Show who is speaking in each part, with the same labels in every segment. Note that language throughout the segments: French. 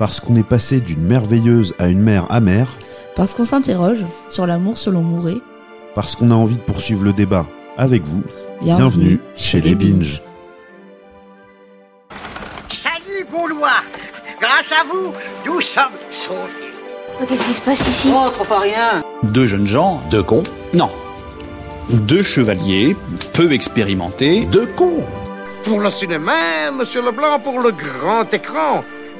Speaker 1: Parce qu'on est passé d'une merveilleuse à une mère amère.
Speaker 2: Parce qu'on s'interroge sur l'amour selon Mouret.
Speaker 1: Parce qu'on a envie de poursuivre le débat avec vous. Bienvenue, chez les Binges.
Speaker 3: Salut Gaulois Grâce à vous, nous sommes sauvés.
Speaker 4: Oh, Qu'est-ce qui se passe ici?
Speaker 5: Oh, trop pas rien.
Speaker 6: Deux jeunes gens, deux cons Non. Deux chevaliers, peu expérimentés, deux cons.
Speaker 7: Pour le cinéma, monsieur Leblanc, pour le grand écran,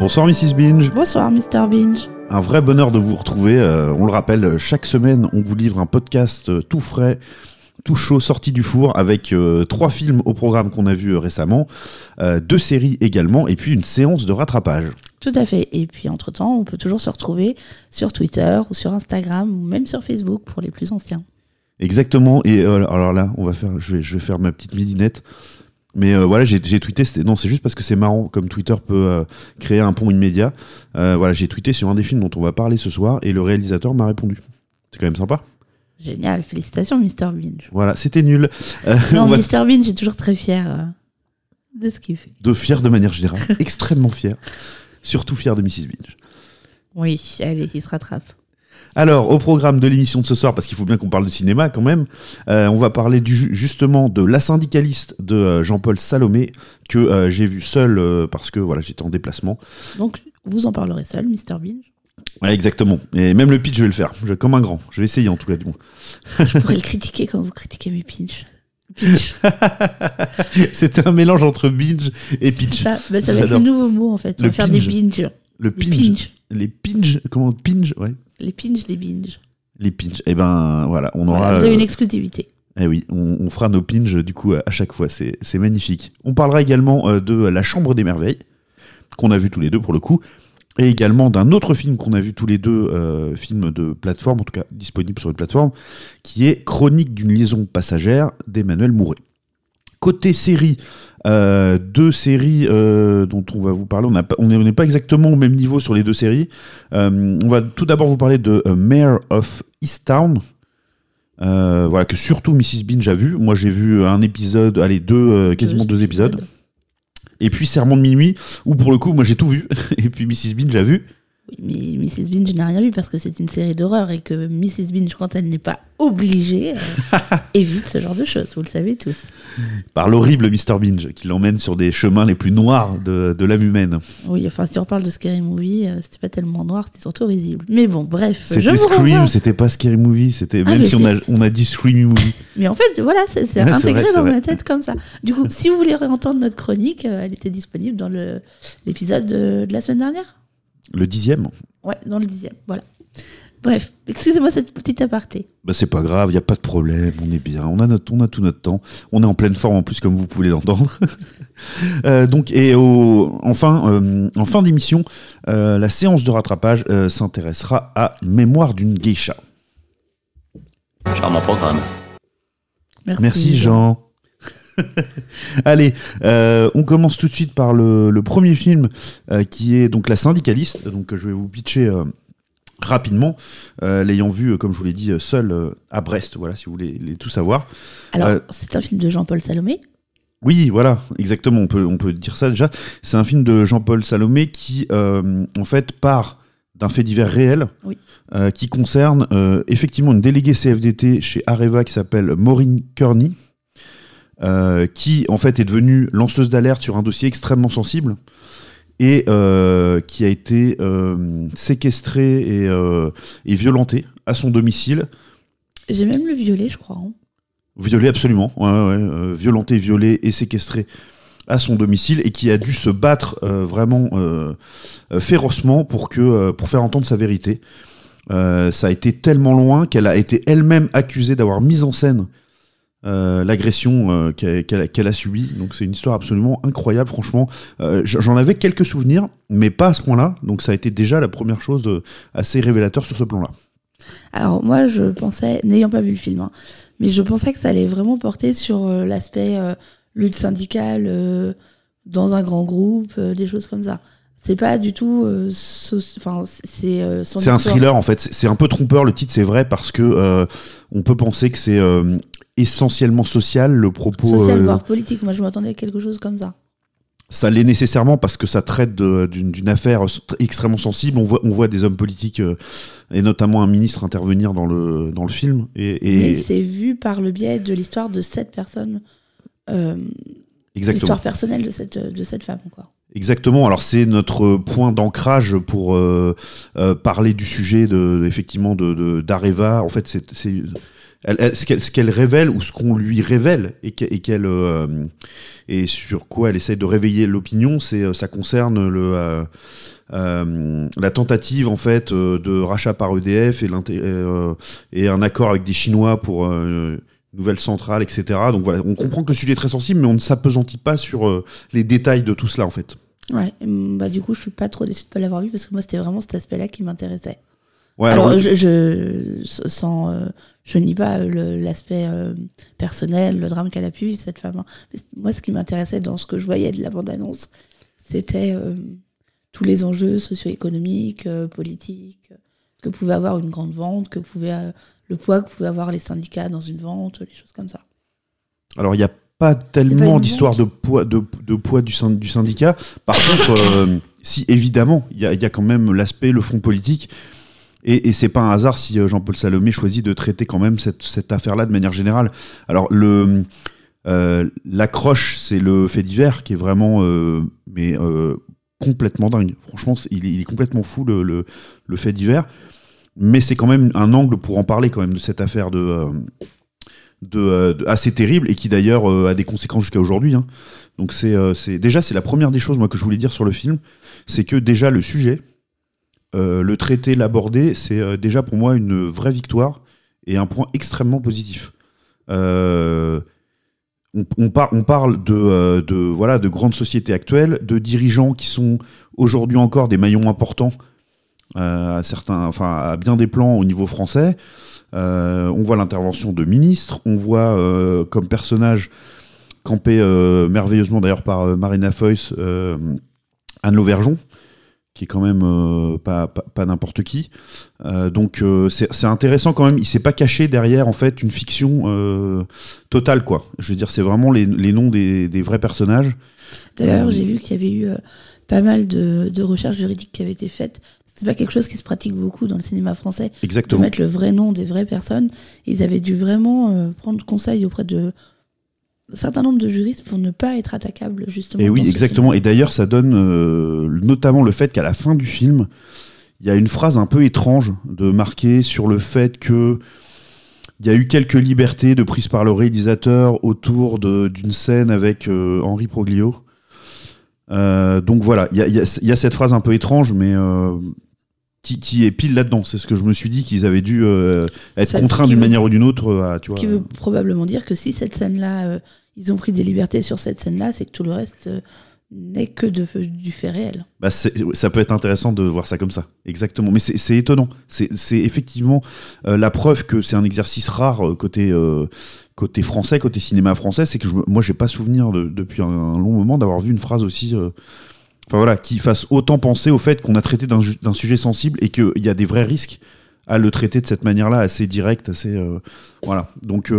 Speaker 1: Bonsoir Mrs. Binge.
Speaker 2: Bonsoir, Mr. Binge.
Speaker 1: Un vrai bonheur de vous retrouver. Euh, on le rappelle, chaque semaine, on vous livre un podcast euh, tout frais, tout chaud, sorti du four, avec euh, trois films au programme qu'on a vus euh, récemment, euh, deux séries également, et puis une séance de rattrapage.
Speaker 2: Tout à fait. Et puis, entre-temps, on peut toujours se retrouver sur Twitter ou sur Instagram ou même sur Facebook pour les plus anciens.
Speaker 1: Exactement. Et alors là, on va faire, je vais, je vais faire ma petite midinette. Mais euh, voilà, j'ai j'ai tweeté. Non, c'est juste parce que c'est marrant, comme Twitter peut euh, créer un pont immédiat. Euh, voilà, j'ai tweeté sur un des films dont on va parler ce soir, et le réalisateur m'a répondu. C'est quand même sympa.
Speaker 2: Génial. Félicitations, Mr. Binge.
Speaker 1: Voilà, c'était nul.
Speaker 2: Non,
Speaker 1: on va
Speaker 2: Mr. Binge est toujours très fier de ce qu'il fait.
Speaker 1: de fier de manière générale, extrêmement fier. Surtout fier de Mrs. Binge.
Speaker 2: Oui, allez, il se rattrape.
Speaker 1: Alors, au programme de l'émission de ce soir, parce qu'il faut bien qu'on parle de cinéma quand même, euh, on va parler du, ju- justement de La syndicaliste de euh, Jean-Paul Salomé, que euh, j'ai vu seul parce que voilà, j'étais en déplacement.
Speaker 2: Donc, vous en parlerez seul, Mr. Binge.
Speaker 1: Ouais, exactement. Et même le pitch, je vais le faire, Je- comme un grand. Je vais essayer en tout cas, du moins.
Speaker 2: Je pourrais le critiquer comme vous critiquez mes. Pinch.
Speaker 1: C'était un mélange entre binge et pitch.
Speaker 2: ça, Bah, ça va être le nouveau mot en fait. On
Speaker 1: Le
Speaker 2: va faire des binge.
Speaker 1: Le
Speaker 2: Les
Speaker 1: pinch.
Speaker 2: pinch.
Speaker 1: Les pinch. Comment? Pinch Ouais.
Speaker 2: Les pinch, les binge.
Speaker 1: Les pinch. Eh ben voilà, on aura.
Speaker 2: Voilà, vous avez
Speaker 1: euh,
Speaker 2: une exclusivité.
Speaker 1: Eh oui, on, on fera nos pinges du coup à chaque fois, c'est c'est magnifique. On parlera également euh, de La Chambre des Merveilles, qu'on a vu tous les deux pour le coup, et également d'un autre film qu'on a vu tous les deux, euh, film de plateforme, en tout cas disponible sur une plateforme, qui est Chronique d'une liaison passagère d'Emmanuel Mouret. Côté série, euh, deux séries euh, dont on va vous parler. On n'est on pas exactement au même niveau sur les deux séries. Euh, on va tout d'abord vous parler de Mayor of Easttown, voilà que surtout Mrs Binge a vu. Moi j'ai vu un épisode, allez deux, quasiment deux, épisodes. Et puis Serment de minuit, où pour le coup moi j'ai tout vu. Et puis Mrs Binge a vu.
Speaker 2: Oui, mais Mrs. Binge n'a rien vu parce que c'est une série d'horreur et que Mrs. Binge, quand elle n'est pas obligée, euh, évite ce genre de choses. Vous le savez tous.
Speaker 1: par l'horrible Mr Binge qui l'emmène sur des chemins les plus noirs de, de l'âme humaine.
Speaker 2: Oui, enfin, si on reparle de Scary Movie, euh, c'était pas tellement noir, c'était surtout risible. Mais bon, bref,
Speaker 1: C'était Scream, c'était pas Scary Movie, c'était
Speaker 2: Ah,
Speaker 1: même si on a, on a dit Screamy Movie.
Speaker 2: Mais en fait, voilà, c'est
Speaker 1: Ouais,
Speaker 2: intégré
Speaker 1: vrai,
Speaker 2: dans ma tête comme ça. Du coup, si vous voulez réentendre notre chronique, euh, elle était disponible dans l'épisode de, de la semaine dernière?
Speaker 1: Le dixième,
Speaker 2: Ouais, dans le dixième, voilà. Bref, excusez-moi cette petite aparté.
Speaker 1: bah c'est pas grave, il y a pas de problème, on est bien, on a notre, on a tout notre temps, on est en pleine forme en plus comme vous pouvez l'entendre. Euh, donc et au, enfin euh, en fin d'émission, euh, la séance de rattrapage euh, s'intéressera à Mémoire d'une geisha.
Speaker 6: Charmant programme.
Speaker 2: Merci,
Speaker 1: Merci Jean. Allez, euh, on commence tout de suite par le, le premier film euh, qui est donc La syndicaliste. Donc je vais vous pitcher euh, rapidement, euh, l'ayant vu, euh, comme je vous l'ai dit, euh, seul euh, à Brest. Voilà, si vous voulez les tout savoir.
Speaker 2: Alors,
Speaker 1: Euh,
Speaker 2: c'est un film de Jean-Paul Salomé?
Speaker 1: Oui, voilà, exactement. On peut, on peut dire ça déjà. C'est un film de Jean-Paul Salomé qui, en fait, part d'un fait divers réel
Speaker 2: Oui.
Speaker 1: qui concerne effectivement une déléguée CFDT chez Areva qui s'appelle Maureen Kearney, qui en fait est devenue lanceuse d'alerte sur un dossier extrêmement sensible et euh, qui a été euh, séquestrée et, euh, et violentée à son domicile
Speaker 2: J'ai même le violet, je crois. hein.
Speaker 1: Violé absolument, ouais, ouais, euh, violenté, violé et séquestré à son domicile et qui a dû se battre euh, vraiment férocement pour que pour faire entendre sa vérité. Ça a été tellement loin qu'elle a été elle-même accusée d'avoir mis en scène euh, l'agression euh, qu'elle a, subie. Donc c'est une histoire absolument incroyable, franchement. Euh, J'en avais quelques souvenirs, mais pas à ce point-là. Donc ça a été déjà la première chose assez révélateur sur ce plan-là.
Speaker 2: Alors moi, je pensais, n'ayant pas vu le film, hein, mais je pensais que ça allait vraiment porter sur l'aspect lutte syndicale dans un grand groupe, des choses comme ça. C'est pas du tout, euh, c'est euh,
Speaker 1: un thriller en fait. C'est un peu trompeur le titre, c'est vrai parce que euh, on peut penser que c'est essentiellement social le propos.
Speaker 2: social
Speaker 1: euh,
Speaker 2: voire politique. Moi, je m'attendais à quelque chose comme ça.
Speaker 1: ça l'est nécessairement parce que ça traite d'une affaire extrêmement sensible. On voit, on voit des hommes politiques euh, et notamment un ministre intervenir dans le dans le film. Et,
Speaker 2: c'est vu par le biais de l'histoire de cette personne, euh,
Speaker 1: exactement.
Speaker 2: l'histoire personnelle de cette de cette femme, quoi.
Speaker 1: Exactement. Alors c'est notre point d'ancrage pour euh, parler du sujet de effectivement de d'Areva. En fait, c'est ce qu'elle révèle ou ce qu'on lui révèle et euh, sur quoi elle essaie de réveiller l'opinion, euh, ça concerne euh, la tentative en fait de rachat par EDF et, un accord avec des Chinois pour nouvelle centrale, etc. Donc voilà, on comprend que le sujet est très sensible, mais on ne s'apesantit pas sur les détails de tout cela en fait.
Speaker 2: Ouais. Bah du coup, je suis pas trop déçue de pas l'avoir vu parce que moi, c'était vraiment cet aspect-là qui m'intéressait.
Speaker 1: Ouais,
Speaker 2: alors,
Speaker 1: alors,
Speaker 2: je, je sans, euh, je nie pas le- l'aspect euh, personnel, le drame qu'elle a pu vivre cette femme. hein. Mais moi, ce qui m'intéressait dans ce que je voyais de la bande-annonce, c'était euh, tous les enjeux socio-économiques, euh, politiques, que pouvait avoir une grande vente, que pouvait euh, le poids que pouvaient avoir les syndicats dans une vente, les choses comme ça.
Speaker 1: alors il n'y a pas tellement d'histoire de poids, de, de poids du, syn- du syndicat. Par contre, euh, si évidemment, il y y a quand même l'aspect, le fond politique. Et, et c'est pas un hasard si euh, Jean-Paul Salomé choisit de traiter quand même cette, affaire-là de manière générale. Alors le euh, l'accroche, c'est le fait divers qui est vraiment, euh, mais euh, complètement dingue. Franchement, il est, complètement fou le, fait divers. Mais c'est quand même un angle pour en parler quand même de cette affaire de, assez terrible et qui d'ailleurs a des conséquences jusqu'à aujourd'hui. hein. Donc c'est déjà c'est la première des choses moi que je voulais dire sur le film, c'est que déjà le sujet, euh, le traiter, l'aborder, c'est euh, déjà pour moi une vraie victoire et un point extrêmement positif. Euh, on, on par- on parle de, grandes sociétés actuelles, de dirigeants qui sont aujourd'hui encore des maillons importants à, certains, enfin, à bien des plans au niveau français. On voit l'intervention de ministres, on voit comme personnage campé merveilleusement d'ailleurs par Marina euh, Anne Lauvergeon, qui est quand même euh, pas, pas, pas n'importe qui. Euh, donc euh, c'est intéressant quand même. Il s'est pas caché derrière en fait une fiction totale quoi. Je veux dire c'est vraiment les, les noms des, des vrais personnages.
Speaker 2: D'ailleurs, j'ai vu qu'il y avait eu pas mal de, de recherches juridiques qui avaient été faites. C'est pas quelque chose qui se pratique beaucoup dans le cinéma français, de
Speaker 1: Exactement.
Speaker 2: mettre le vrai nom des vraies personnes. Ils avaient dû vraiment prendre conseil auprès de certain nombre de juristes pour ne pas être attaquables justement.
Speaker 1: Et oui, exactement.
Speaker 2: film.
Speaker 1: Et d'ailleurs, ça donne euh, notamment le fait qu'à la fin du film, il y a une phrase un peu étrange de marquer sur le fait que il y a eu quelques libertés de prise par le réalisateur autour d'une scène avec euh, Henri Proglio. Euh, donc voilà, il y a, y y cette phrase un peu étrange, mais qui, qui est pile là-dedans. C'est ce que je me suis dit qu'ils avaient dû euh, être
Speaker 2: Ça,
Speaker 1: contraints d'une manière ou d'une autre à, tu
Speaker 2: Ce
Speaker 1: vois.
Speaker 2: qui veut probablement dire que si cette scène-là, euh, ils ont pris des libertés sur cette scène-là, c'est que tout le reste euh, n'est que du fait réel.
Speaker 1: Bah, ça peut être intéressant de voir ça comme ça, exactement. Mais c'est étonnant. C'est effectivement euh, la preuve que c'est un exercice rare euh, côté français, côté cinéma français. C'est que je, moi, j'ai pas souvenir de- depuis un, un long moment d'avoir vu une phrase aussi. Enfin voilà, qui fasse autant penser au fait qu'on a traité d'un sujet sensible et qu'il y a des vrais risques à le traiter de cette manière-là, assez direct, assez voilà. Donc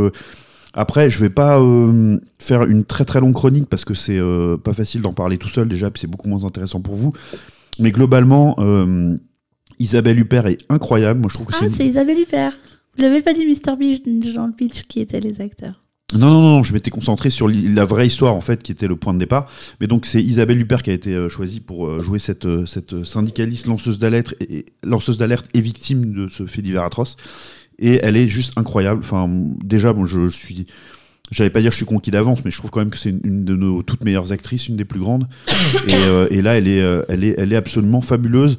Speaker 1: après, je vais pas euh, faire une très très longue chronique parce que c'est euh, pas facile d'en parler tout seul déjà, puis c'est beaucoup moins intéressant pour vous. Mais globalement, euh, Isabelle Huppert est incroyable. Moi, je trouve que
Speaker 2: Ah,
Speaker 1: c'est.
Speaker 2: Isabelle Huppert Vous l'avez pas dit Mr. Beach le pitch qui étaient les acteurs
Speaker 1: Non, non, non, je m'étais concentré sur la vraie histoire en fait, qui était le point de départ. Mais donc c'est Isabelle Huppert qui a été euh, choisie pour jouer cette, cette syndicaliste lanceuse d'alerte et, et- lanceuse d'alerte et victime de ce fait divers atroce. Et elle est juste incroyable. Enfin, déjà, bon, je, je suis. J'allais pas dire je suis conquis d'avance, mais je trouve quand même que c'est une, de nos toutes meilleures actrices, une des plus grandes. Et, euh, là, elle est, euh, elle, est, elle est absolument fabuleuse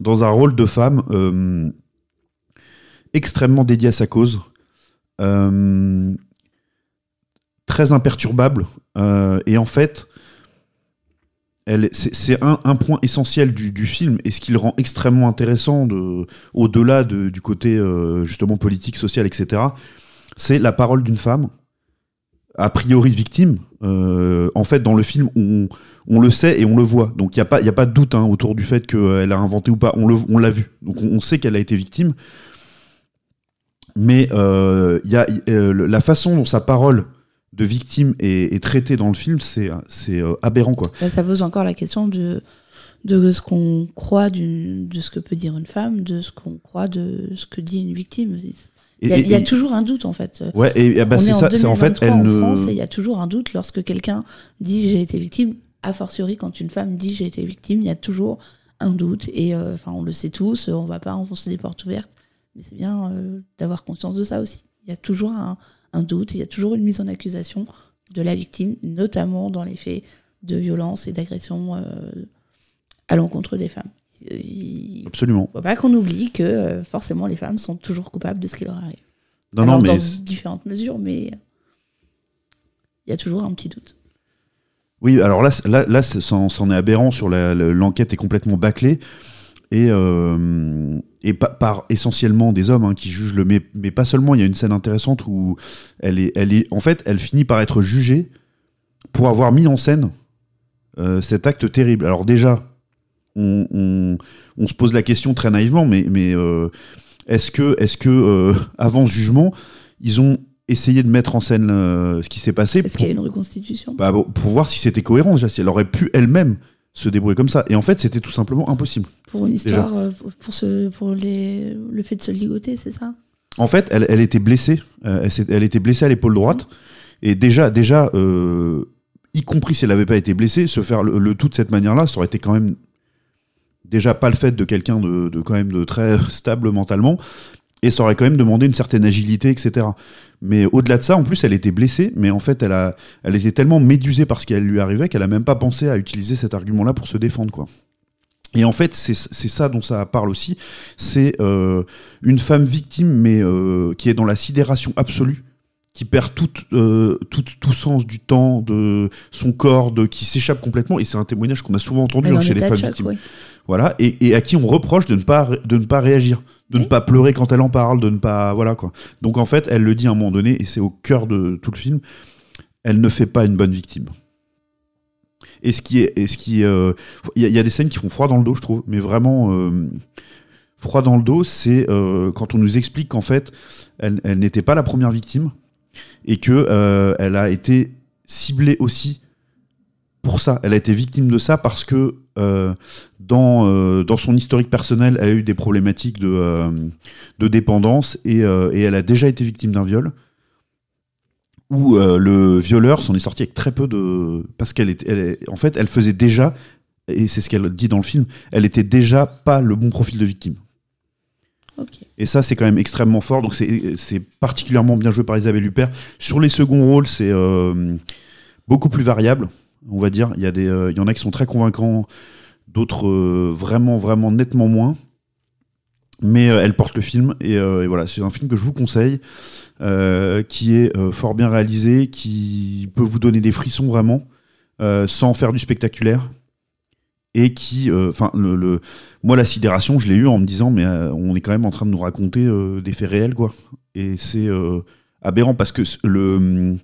Speaker 1: dans un rôle de femme euh, extrêmement dédié à sa cause. Très imperturbable. Et en fait, c'est un, point essentiel du, film et ce qui le rend extrêmement intéressant de, au-delà de- du côté euh, justement politique, social, etc. C'est la parole d'une femme, a priori victime. Euh, en fait, dans le film, on, le sait et on le voit. Donc il n'y a, pas- de doute hein, autour du fait qu'elle a inventé ou pas. On l'a vu. Donc on, sait qu'elle a été victime. Mais euh, la façon dont sa parole de victime est, est traitée dans le film, c'est euh, aberrant. quoi.
Speaker 2: Bah, ça pose encore la question de, de ce qu'on croit de ce que peut dire une femme, de ce qu'on croit de ce que dit une victime. Il y a,
Speaker 1: Et-
Speaker 2: il y a
Speaker 1: et-
Speaker 2: toujours un doute en fait.
Speaker 1: Ouais, et, bah, c'est ça. C'est en fait,
Speaker 2: 2023
Speaker 1: elle
Speaker 2: en
Speaker 1: ne.
Speaker 2: France et il y a toujours un doute lorsque quelqu'un dit j'ai été victime. A fortiori, quand une femme dit j'ai été victime, il y a toujours un doute. Et euh, enfin, on le sait tous, on va pas enfoncer des portes ouvertes, mais c'est bien euh, d'avoir conscience de ça aussi. Il y a toujours un, un doute, il y a toujours une mise en accusation de la victime, notamment dans les faits de violence et d'agression euh, à l'encontre des femmes. Il
Speaker 1: Absolument.
Speaker 2: faut pas qu'on oublie que euh, forcément les femmes sont toujours coupables de ce qui leur arrive.
Speaker 1: Non,
Speaker 2: Alors,
Speaker 1: non, mais.
Speaker 2: dans différentes mesures, mais il y a toujours un petit doute.
Speaker 1: Oui, alors là, là, là c'en est aberrant sur l'enquête est complètement bâclée et, euh, et pa- par essentiellement des hommes hein, qui jugent le mais, mais pas seulement. Il y a une scène intéressante où elle est, elle est, en fait, elle finit par être jugée pour avoir mis en scène euh, cet acte terrible. Alors déjà, on, on- on se pose la question très naïvement, mais, mais euh, est-ce que, est-ce que euh, avant ce jugement, ils ont essayé de mettre en scène ce qui s'est passé
Speaker 2: Est-ce qu'il y a une reconstitution?
Speaker 1: Bah, pour voir si c'était cohérent déjà, si elle aurait pu elle-même se débrouiller comme ça. Et en fait, c'était tout simplement impossible.
Speaker 2: Pour une histoire, euh, pour, ce, pour les, le fait de se ligoter, c'est ça?
Speaker 1: En fait, elle, elle était blessée. euh, elle, était blessée à l'épaule droite. Et déjà, déjà euh, y compris si elle n'avait pas été blessée, se faire le, le tout de cette manière-là, ça aurait été quand même déjà pas le fait de quelqu'un de, de quand même de très stable mentalement. Et ça aurait quand même demandé une certaine agilité, etc. Mais au-delà de ça, en plus, elle était blessée, mais en fait, elle, a, elle était tellement médusée par ce qui lui arrivait qu'elle a même pas pensé à utiliser cet argument-là pour se défendre, quoi. Et en fait, c'est c'est ça dont ça parle aussi. C'est euh, une femme victime, mais euh, qui est dans la sidération absolue, qui perd tout, euh, tout, tout sens du temps, de son corps, de, qui s'échappe complètement. Et c'est un témoignage qu'on a souvent entendu hein, chez les femmes
Speaker 2: choc,
Speaker 1: victimes.
Speaker 2: oui.
Speaker 1: Voilà, et, et à qui on reproche de ne pas, de ne pas réagir, de ne pas pleurer quand elle en parle, de ne pas. Voilà quoi. Donc en fait, elle le dit à un moment donné, et c'est au cœur de tout le film, elle ne fait pas une bonne victime. Et ce qui est. qui, euh, Il y, a- il y a des scènes qui font froid dans le dos, je trouve, mais vraiment. euh, froid dans le dos, c'est euh, quand on nous explique qu'en fait, elle, elle n'était pas la première victime, et que elle a été ciblée aussi pour ça. Elle a été victime de ça parce que euh, dans, euh, dans son historique personnel, elle a eu des problématiques de, euh, de dépendance et, et elle a déjà été victime d'un viol où le violeur s'en est sorti avec très peu de... Parce qu'elle elle est- en fait, elle faisait déjà, et c'est ce qu'elle dit dans le film, elle était déjà pas le bon profil de victime.
Speaker 2: Ok.
Speaker 1: Et ça, c'est quand même extrêmement fort. Donc, c'est particulièrement bien joué par Isabelle Huppert. Sur les seconds rôles, c'est beaucoup plus variable, on va dire. Il y, a des, euh, en a qui sont très convaincants, d'autres euh, vraiment, vraiment nettement moins. Mais euh, elle porte le film. Et, voilà, c'est un film que je vous conseille, qui est fort bien réalisé, qui peut vous donner des frissons vraiment, sans faire du spectaculaire. Et qui, enfin, moi, la sidération, je l'ai eu en me disant, mais on est quand même en train de nous raconter des faits réels, quoi. Et c'est aberrant parce que le,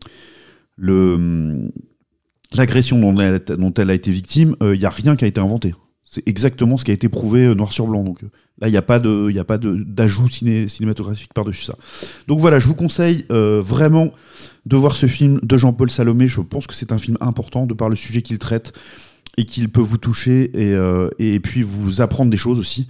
Speaker 1: l'agression dont elle, a été victime, il n'y a rien qui a été inventé. C'est exactement ce qui a été prouvé euh, noir sur blanc. Donc euh, là, il n'y a pas a pas d'ajout ciné- cinématographique par-dessus ça. Donc voilà, je vous conseille euh, vraiment de voir ce film de Jean-Paul Salomé. Je pense que c'est un film important de par le sujet qu'il traite et qu'il peut vous toucher et, euh, et puis vous apprendre des choses aussi.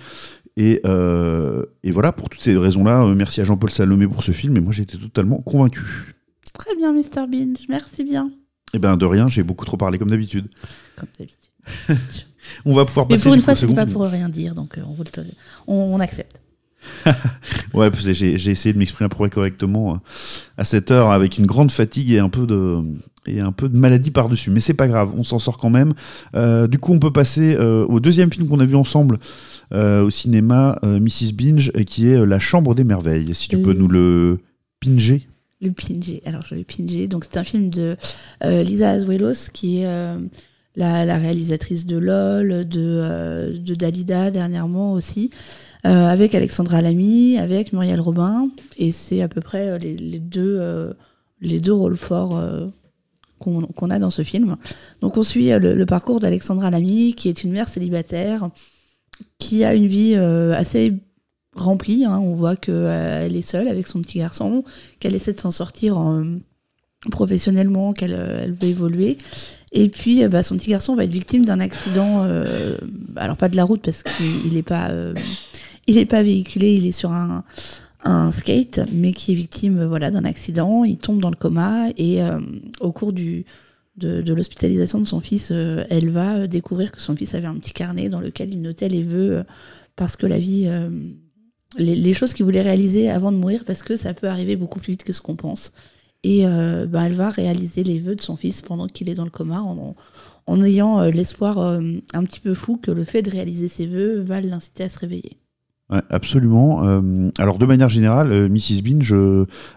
Speaker 1: Et, euh, et voilà, pour toutes ces raisons-là, euh, merci à Jean-Paul Salomé pour ce film. Et moi, j'ai été totalement convaincu.
Speaker 2: Très bien, Mr. Binge. Merci bien.
Speaker 1: Et ben de rien, j'ai beaucoup trop parlé comme d'habitude.
Speaker 2: Comme d'habitude.
Speaker 1: On va pouvoir
Speaker 2: Mais
Speaker 1: passer
Speaker 2: pour une fois, c'était pas pour rien dire, donc euh, on, vous le tolère. on, on accepte.
Speaker 1: Ouais, j'ai essayé de m'exprimer correctement euh, à cette heure avec une grande fatigue et un peu de et un peu de maladie par-dessus. Mais c'est pas grave, on s'en sort quand même. Euh, du coup, on peut passer euh, au deuxième film qu'on a vu ensemble euh, au cinéma, Mrs. Binge, qui est La Chambre des Merveilles. Si tu peux nous le pinger.
Speaker 2: Le Pingé. Alors, je vais Pingé. Donc, c'est un film de euh, Lisa Azuelos, qui est euh, la, réalisatrice de LOL, de, euh, de Dalida dernièrement aussi, euh, avec Alexandra Lamy, avec Muriel Robin. Et c'est à peu près les, deux, les deux rôles forts qu'on a dans ce film. Donc, on suit le, parcours d'Alexandra Lamy, qui est une mère célibataire, qui a une vie assez remplie. hein. On voit qu'elle est seule avec son petit garçon, qu'elle essaie de s'en sortir en- professionnellement, qu'elle euh, elle veut évoluer. Et puis, euh, bah, son petit garçon va être victime d'un accident, euh, alors pas de la route parce qu'il n'est pas, euh, pas véhiculé, il est sur un, skate, mais qui est victime euh, voilà, d'un accident. Il tombe dans le coma et euh, au cours du, de, l'hospitalisation de son fils, euh, elle va euh, découvrir que son fils avait un petit carnet dans lequel il notait les vœux euh, parce que la vie, euh, les, les choses qu'il voulait réaliser avant de mourir, parce que ça peut arriver beaucoup plus vite que ce qu'on pense. Et euh, ben, elle va réaliser les vœux de son fils pendant qu'il est dans le coma, en, en ayant euh, l'espoir euh, un petit peu fou que le fait de réaliser ses vœux va l'inciter à se réveiller.
Speaker 1: Ouais, absolument. Alors, de manière générale, Mrs. Binge,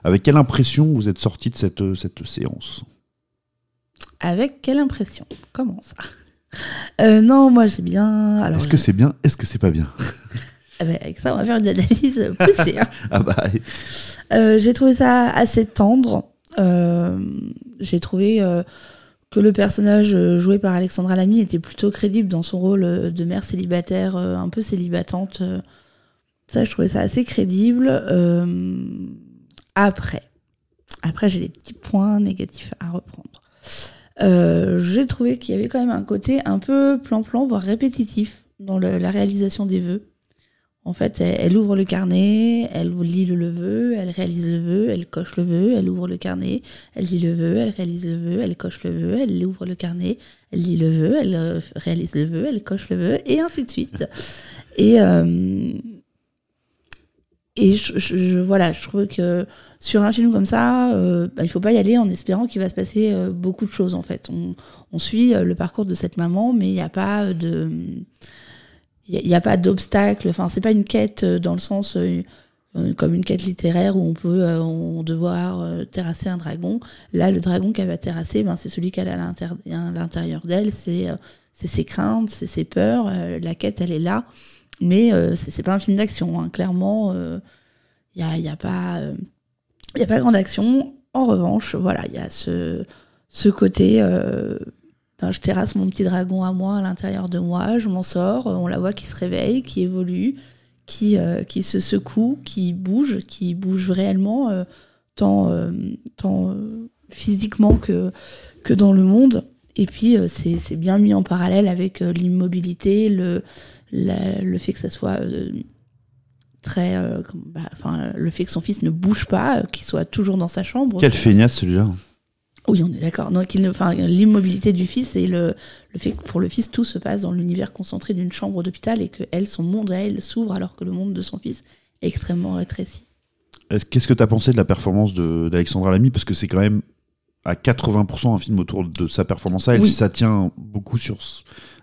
Speaker 1: avec quelle impression vous êtes sorti de cette, cette séance?
Speaker 2: Avec quelle impression? Comment ça? Euh, Non, moi j'ai bien.
Speaker 1: Est-ce que c'est bien? Est-ce que c'est pas bien?
Speaker 2: Ah ben, avec ça, on va faire une analyse poussée. hein.
Speaker 1: Ah bah,
Speaker 2: Euh, j'ai trouvé ça assez tendre. Euh, j'ai trouvé euh, que le personnage joué par Alexandra Lamy était plutôt crédible dans son rôle de mère célibataire, un peu célibatante. ça, je trouvais ça assez crédible. Après, après j'ai des petits points négatifs à reprendre. J'ai trouvé qu'il y avait quand même un côté un peu plan-plan, voire répétitif dans le- la réalisation des vœux. En fait, elle, elle ouvre le carnet, elle lit le vœu, elle réalise le vœu, elle coche le vœu, elle ouvre le carnet, elle lit le vœu, elle réalise le vœu, elle coche le vœu, elle ouvre le carnet, elle lit le vœu, elle euh, réalise le vœu, elle coche le vœu, et ainsi de suite. Et, euh, et je, je- je- voilà, je trouve que sur un film comme ça, euh, bah, il faut pas y aller en espérant qu'il va se passer euh, beaucoup de choses en fait. On, on suit le parcours de cette maman, mais il n'y a pas de il n'y a, pas d'obstacle. Enfin, c'est pas une quête euh, dans le sens euh, euh, comme une quête littéraire où on peut on devoir terrasser un dragon. Là, le dragon qu'elle va terrasser, ben, c'est celui qu'elle a à l'intérieur d'elle. C'est ses craintes, c'est ses peurs. La quête, elle est là. Mais c'est pas un film d'action. hein. Clairement, il n'y a, y a pas. y pas grande action. En revanche, voilà, il y a ce, ce côté. Euh, je terrasse mon petit dragon à moi, à l'intérieur de moi, je m'en sors, on la voit qui se réveille, qui évolue, qui, euh, qui se secoue, qui bouge, qui bouge réellement, euh, tant, euh, tant euh, physiquement que, que dans le monde. Et puis, euh, c'est bien mis en parallèle avec euh, l'immobilité, le, la- le fait que ça soit euh, très. euh, comme- bah, le fait que son fils ne bouge pas, euh, qu'il soit toujours dans sa chambre.
Speaker 1: quel feignasse celui-là
Speaker 2: Oui, on est d'accord. Donc, l'immobilité du fils et le, le fait que pour le fils, tout se passe dans l'univers concentré d'une chambre d'hôpital et que elle, son monde à elle s'ouvre alors que le monde de son fils est extrêmement rétréci.
Speaker 1: Est-ce- Qu'est-ce que tu as pensé de la performance d'Alexandra Lamy? Parce que c'est quand même à 80% un film autour de sa performance à elle.
Speaker 2: Oui.
Speaker 1: Ça tient beaucoup sur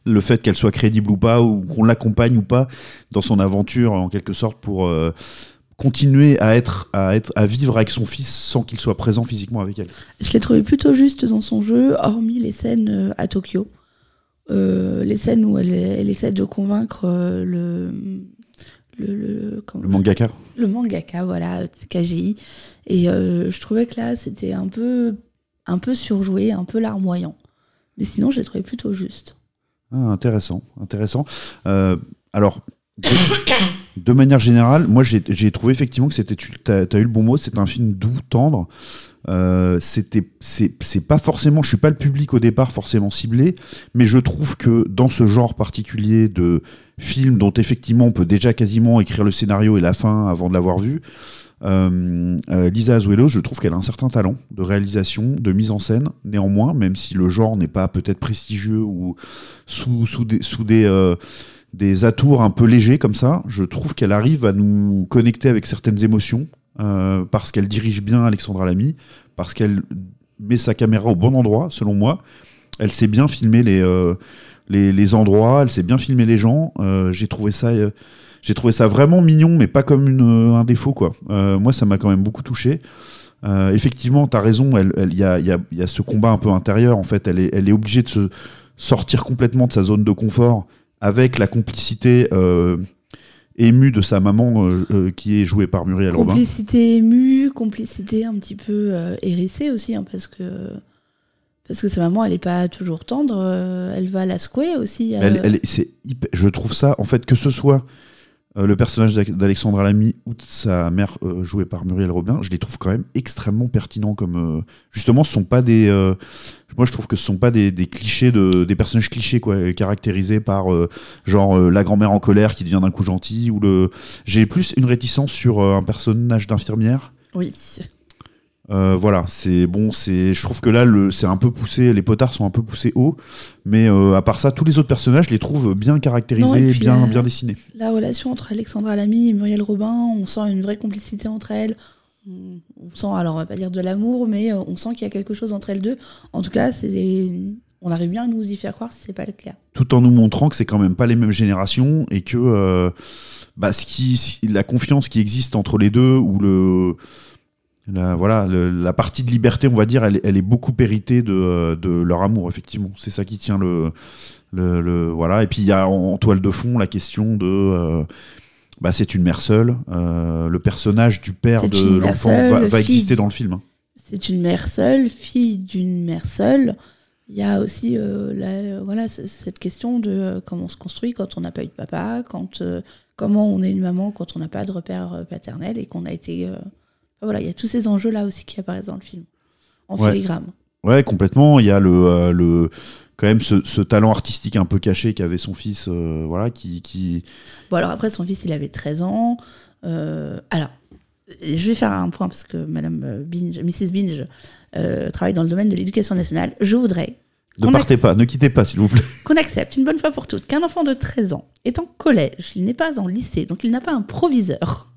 Speaker 1: le fait qu'elle soit crédible ou pas, ou qu'on l'accompagne ou pas dans son aventure, en quelque sorte, pour euh, continuer à, être, à, être, à vivre avec son fils sans qu'il soit présent physiquement avec elle.
Speaker 2: Je l'ai trouvé plutôt juste dans son jeu, hormis les scènes euh, à Tokyo. Euh, les scènes où elle, elle essaie de convaincre euh, le, le, le,
Speaker 1: Le mangaka
Speaker 2: le mangaka, voilà, KGI. Et euh, je trouvais que là, c'était un peu, un peu surjoué, un peu larmoyant. Mais sinon, je l'ai trouvé plutôt juste.
Speaker 1: Ah, intéressant, intéressant. Euh, alors, de, manière générale, moi j'ai trouvé effectivement que c'était, tu as, eu le bon mot, c'est un film doux, tendre. Euh, c'était, c'est pas forcément, je suis pas le public au départ forcément ciblé, mais je trouve que dans ce genre particulier de film dont effectivement on peut déjà quasiment écrire le scénario et la fin avant de l'avoir vu, euh, euh, Lisa Azuelo, je trouve qu'elle a un certain talent de réalisation, de mise en scène. Néanmoins, même si le genre n'est pas peut-être prestigieux ou sous, sous des, sous des, des atours un peu légers comme ça, je trouve qu'elle arrive à nous connecter avec certaines émotions euh, parce qu'elle dirige bien Alexandra Lamy, parce qu'elle met sa caméra au bon endroit, selon moi. Elle sait bien filmer les, euh, les, endroits, elle sait bien filmer les gens. Euh, J'ai trouvé ça. j'ai trouvé ça vraiment mignon, mais pas comme une, un défaut, quoi. Moi, ça m'a quand même beaucoup touché. Effectivement, tu as raison, il elle, elle- y, a, y a- y a ce combat un peu intérieur. En fait, elle est, elle est obligée de se sortir complètement de sa zone de confort avec la complicité euh, émue de sa maman euh, euh, qui est jouée par Muriel Robin.
Speaker 2: Complicité émue, complicité un petit peu euh, hérissée aussi, hein, parce que parce que sa maman, elle est pas toujours tendre, euh, elle va la secouer aussi.
Speaker 1: Elle, elle- c'est hyper- je trouve ça, en fait, que ce soit le personnage d'A- d'Alexandra Lamy ou de sa mère euh, jouée par Muriel Robin, je les trouve quand même extrêmement pertinents. Comme euh, justement, ce sont pas des. euh, moi, je trouve que ce sont pas des, clichés de des personnages clichés quoi, euh, caractérisés par euh, genre euh, la grand-mère en colère qui devient d'un coup gentille ou le. J'ai plus une réticence sur euh, un personnage d'infirmière.
Speaker 2: Oui.
Speaker 1: Euh, voilà, c'est bon, c'est. Je trouve que là, le, c'est un peu poussé, les potards sont un peu poussés haut, mais euh, à part ça, tous les autres personnages, je les trouve bien caractérisés,
Speaker 2: Non, et puis
Speaker 1: bien,
Speaker 2: la-
Speaker 1: bien dessinés.
Speaker 2: La relation entre Alexandra Lamy et Muriel Robin, on sent une vraie complicité entre elles. On on sent, alors on va pas dire de l'amour, mais euh, on sent qu'il y a quelque chose entre elles deux. En tout cas, c'est, on arrive bien à nous y faire croire si c'est pas le cas.
Speaker 1: Tout en nous montrant que c'est quand même pas les mêmes générations et que euh, bah, ce qui, la confiance qui existe entre les deux ou le. La, voilà, le- la partie de liberté, on va dire, elle, est- elle est beaucoup héritée de, de leur amour, effectivement. C'est ça qui tient le, le, le- voilà. Et puis il y a en, en toile de fond la question de, euh, bah, c'est une mère seule. Euh, le personnage du père de l'enfant va, exister dans le film. hein.
Speaker 2: C'est une mère seule, fille d'une mère seule. Il y a aussi euh, la- voilà, cette question de comment on se construit quand on n'a pas eu de papa, quand, comment on est une maman quand on n'a pas de repère paternel et qu'on a été. Voilà, il y a tous ces enjeux-là aussi qui apparaissent dans le film, en
Speaker 1: Ouais.
Speaker 2: filigrane.
Speaker 1: Ouais, complètement. Il y a le, euh, le quand même ce, ce talent artistique un peu caché qu'avait son fils, euh, voilà, qui, qui,
Speaker 2: Bon, alors après, son fils, il avait 13 ans. Euh, alors, je vais faire un point parce que Madame Binge, Mrs. Binge travaille dans le domaine de l'éducation nationale. Je voudrais
Speaker 1: Ne partez
Speaker 2: accepte-
Speaker 1: pas, ne quittez pas, s'il vous plaît.
Speaker 2: qu'on accepte une bonne fois pour toutes qu'un enfant de 13 ans est en collège, il n'est pas en lycée, donc il n'a pas un proviseur.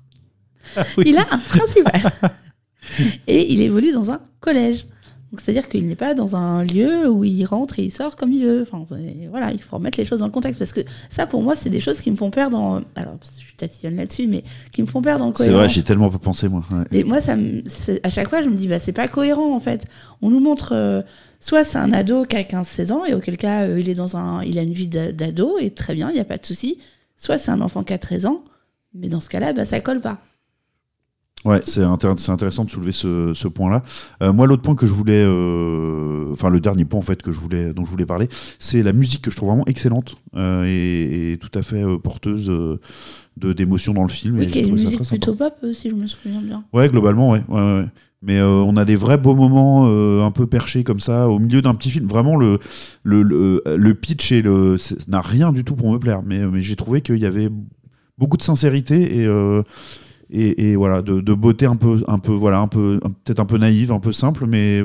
Speaker 2: Il a un principal. et il évolue dans un collège. Donc c'est-à-dire qu'il n'est pas dans un lieu où il rentre et il sort comme il veut. Enfin, c'est- voilà, il faut remettre les choses dans le contexte parce que ça, pour moi, c'est des choses qui me font perdre. En... Alors, je suis tatillonne là-dessus, mais qui me font perdre en
Speaker 1: C'est
Speaker 2: cohérence.
Speaker 1: vrai, j'y ai tellement pas pensé, moi. ouais.
Speaker 2: Mais moi, ça me- c'est- à chaque fois, je me dis, bah, c'est pas cohérent en fait. On nous montre, euh, soit c'est un ado qui a 15-16 ans, et auquel cas, euh, il, est dans un, il a une vie d'a- d'ado, et très bien, il n'y a pas de souci. Soit c'est un enfant qui a 13 ans, mais dans ce cas-là, bah, ça colle pas.
Speaker 1: Ouais, c'est intér- c'est intéressant de soulever ce, ce point-là. Euh, moi, l'autre point que je voulais, euh, enfin le dernier point en fait que je voulais, dont je voulais parler, c'est la musique que je trouve vraiment excellente euh, et, et tout à fait porteuse de d'émotions dans le film.
Speaker 2: Oui,
Speaker 1: et
Speaker 2: une musique
Speaker 1: sympa.
Speaker 2: plutôt pop, si je me souviens bien.
Speaker 1: Ouais, globalement, ouais. ouais, ouais. Mais on a des vrais beaux moments un peu perchés comme ça au milieu d'un petit film. Vraiment, le, le, le, le pitch et le n'a rien du tout pour me plaire. Mais, mais j'ai trouvé qu'il y avait beaucoup de sincérité et, et, et voilà, de, de beauté un peu, un peu, voilà, un peu, peut-être un peu naïve, un peu simple, mais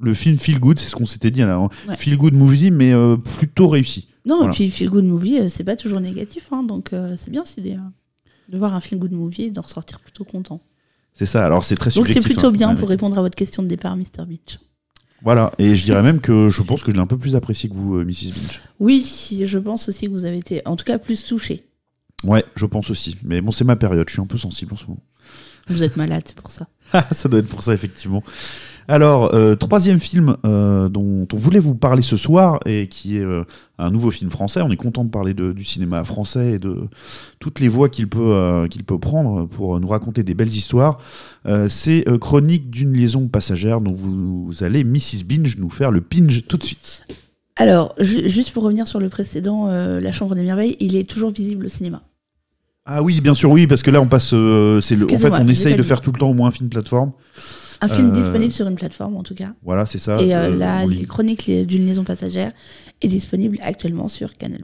Speaker 1: le film feel good, c'est ce qu'on s'était dit là. hein.
Speaker 2: Ouais.
Speaker 1: Feel good movie, mais euh, plutôt réussi.
Speaker 2: Non,
Speaker 1: Voilà.
Speaker 2: et puis Feel Good Movie, euh, c'est pas toujours négatif, hein, donc euh, c'est bien aussi de, de voir un Feel Good Movie et d'en ressortir plutôt content.
Speaker 1: C'est ça. Alors c'est très
Speaker 2: Donc c'est
Speaker 1: subjectif.
Speaker 2: plutôt
Speaker 1: hein.
Speaker 2: bien pour répondre à votre question de départ, Mr. Beach.
Speaker 1: Voilà. Et je dirais même que je pense que je l'ai un peu plus apprécié que vous, Mrs. Binge.
Speaker 2: Oui, je pense aussi que vous avez été, en tout cas, plus touché.
Speaker 1: Ouais, je pense aussi. Mais bon, c'est ma période, je suis un peu sensible en ce moment.
Speaker 2: Vous êtes malade, c'est pour ça.
Speaker 1: Ah, ça doit être pour ça, effectivement. Alors, euh, troisième film euh, dont on voulait vous parler ce soir et qui est euh, un nouveau film français. On est content de parler de- du cinéma français et de toutes les voies qu'il peut, qu'il peut prendre pour nous raconter des belles histoires. C'est Chronique d'une liaison passagère dont vous, vous allez, Mrs. Binge, nous faire le pinge tout de suite.
Speaker 2: Alors, ju- juste pour revenir sur le précédent, La Chambre des Merveilles, il est toujours visible au cinéma.
Speaker 1: Ah oui, bien sûr, oui, parce que là, on passe. euh, c'est le, en fait, on essaye de faire tout le temps au moins un film plateforme.
Speaker 2: Un film
Speaker 1: Euh,
Speaker 2: disponible sur une plateforme, en tout cas.
Speaker 1: Voilà, c'est ça.
Speaker 2: Et euh,
Speaker 1: euh,
Speaker 2: la chronique d'une liaison passagère est disponible actuellement sur Canal+.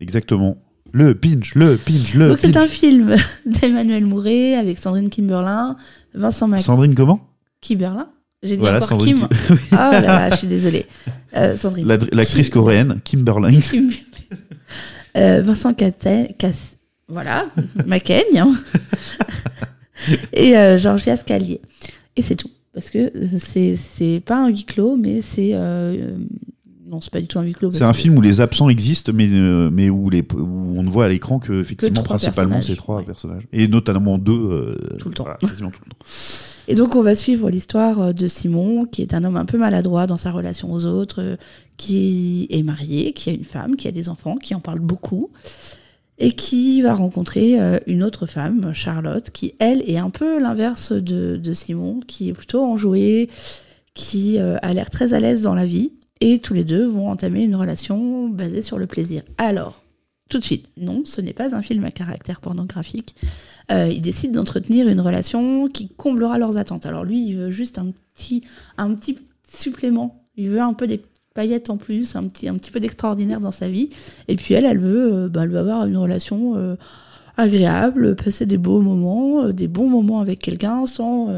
Speaker 1: Exactement. Le pinch, le pinch, le
Speaker 2: Donc c'est un film d'Emmanuel Mouret avec Sandrine Kimberlin, Vincent Mac...
Speaker 1: Sandrine, comment?
Speaker 2: Kimberlin? J'ai dit
Speaker 1: Voilà,
Speaker 2: encore
Speaker 1: Sandrine
Speaker 2: Kim.
Speaker 1: Kim-
Speaker 2: Oh là là, je suis désolée. Euh, Sandrine.
Speaker 1: La- L'actrice coréenne, Kimberly.
Speaker 2: Kim- Vincent Catte- Cass- voilà, Macaigne. hein. Et euh, Georgia Scalier. Et c'est tout. Parce que euh, c'est c'est pas un huis clos, mais c'est. euh, non, c'est pas du tout un huis clos.
Speaker 1: C'est un film où les absents existent, mais, euh, mais où, les, où on ne voit à l'écran que, effectivement, principalement ces trois
Speaker 2: ouais.
Speaker 1: personnages. Et notamment deux. euh,
Speaker 2: Tout le temps.
Speaker 1: voilà, quasiment tout le temps.
Speaker 2: Et donc on va suivre l'histoire euh, de Simon, qui est un homme un peu maladroit dans sa relation aux autres, euh, qui est marié, qui a une femme, qui a des enfants, qui en parle beaucoup, et qui va rencontrer euh, une autre femme, Charlotte, qui elle est un peu l'inverse de, Simon, qui est plutôt enjouée, qui euh, a l'air très à l'aise dans la vie, et tous les deux vont entamer une relation basée sur le plaisir. Alors, tout de suite, non, ce n'est pas un film à caractère pornographique. Euh, ils décident d'entretenir une relation qui comblera leurs attentes. Alors lui, il veut juste un petit, un petit supplément. Il veut un peu des paillettes en plus, un petit, un petit peu d'extraordinaire dans sa vie. Et puis elle, elle veut, euh, bah, elle avoir une relation euh, agréable, passer des beaux moments, euh, des bons moments avec quelqu'un sans,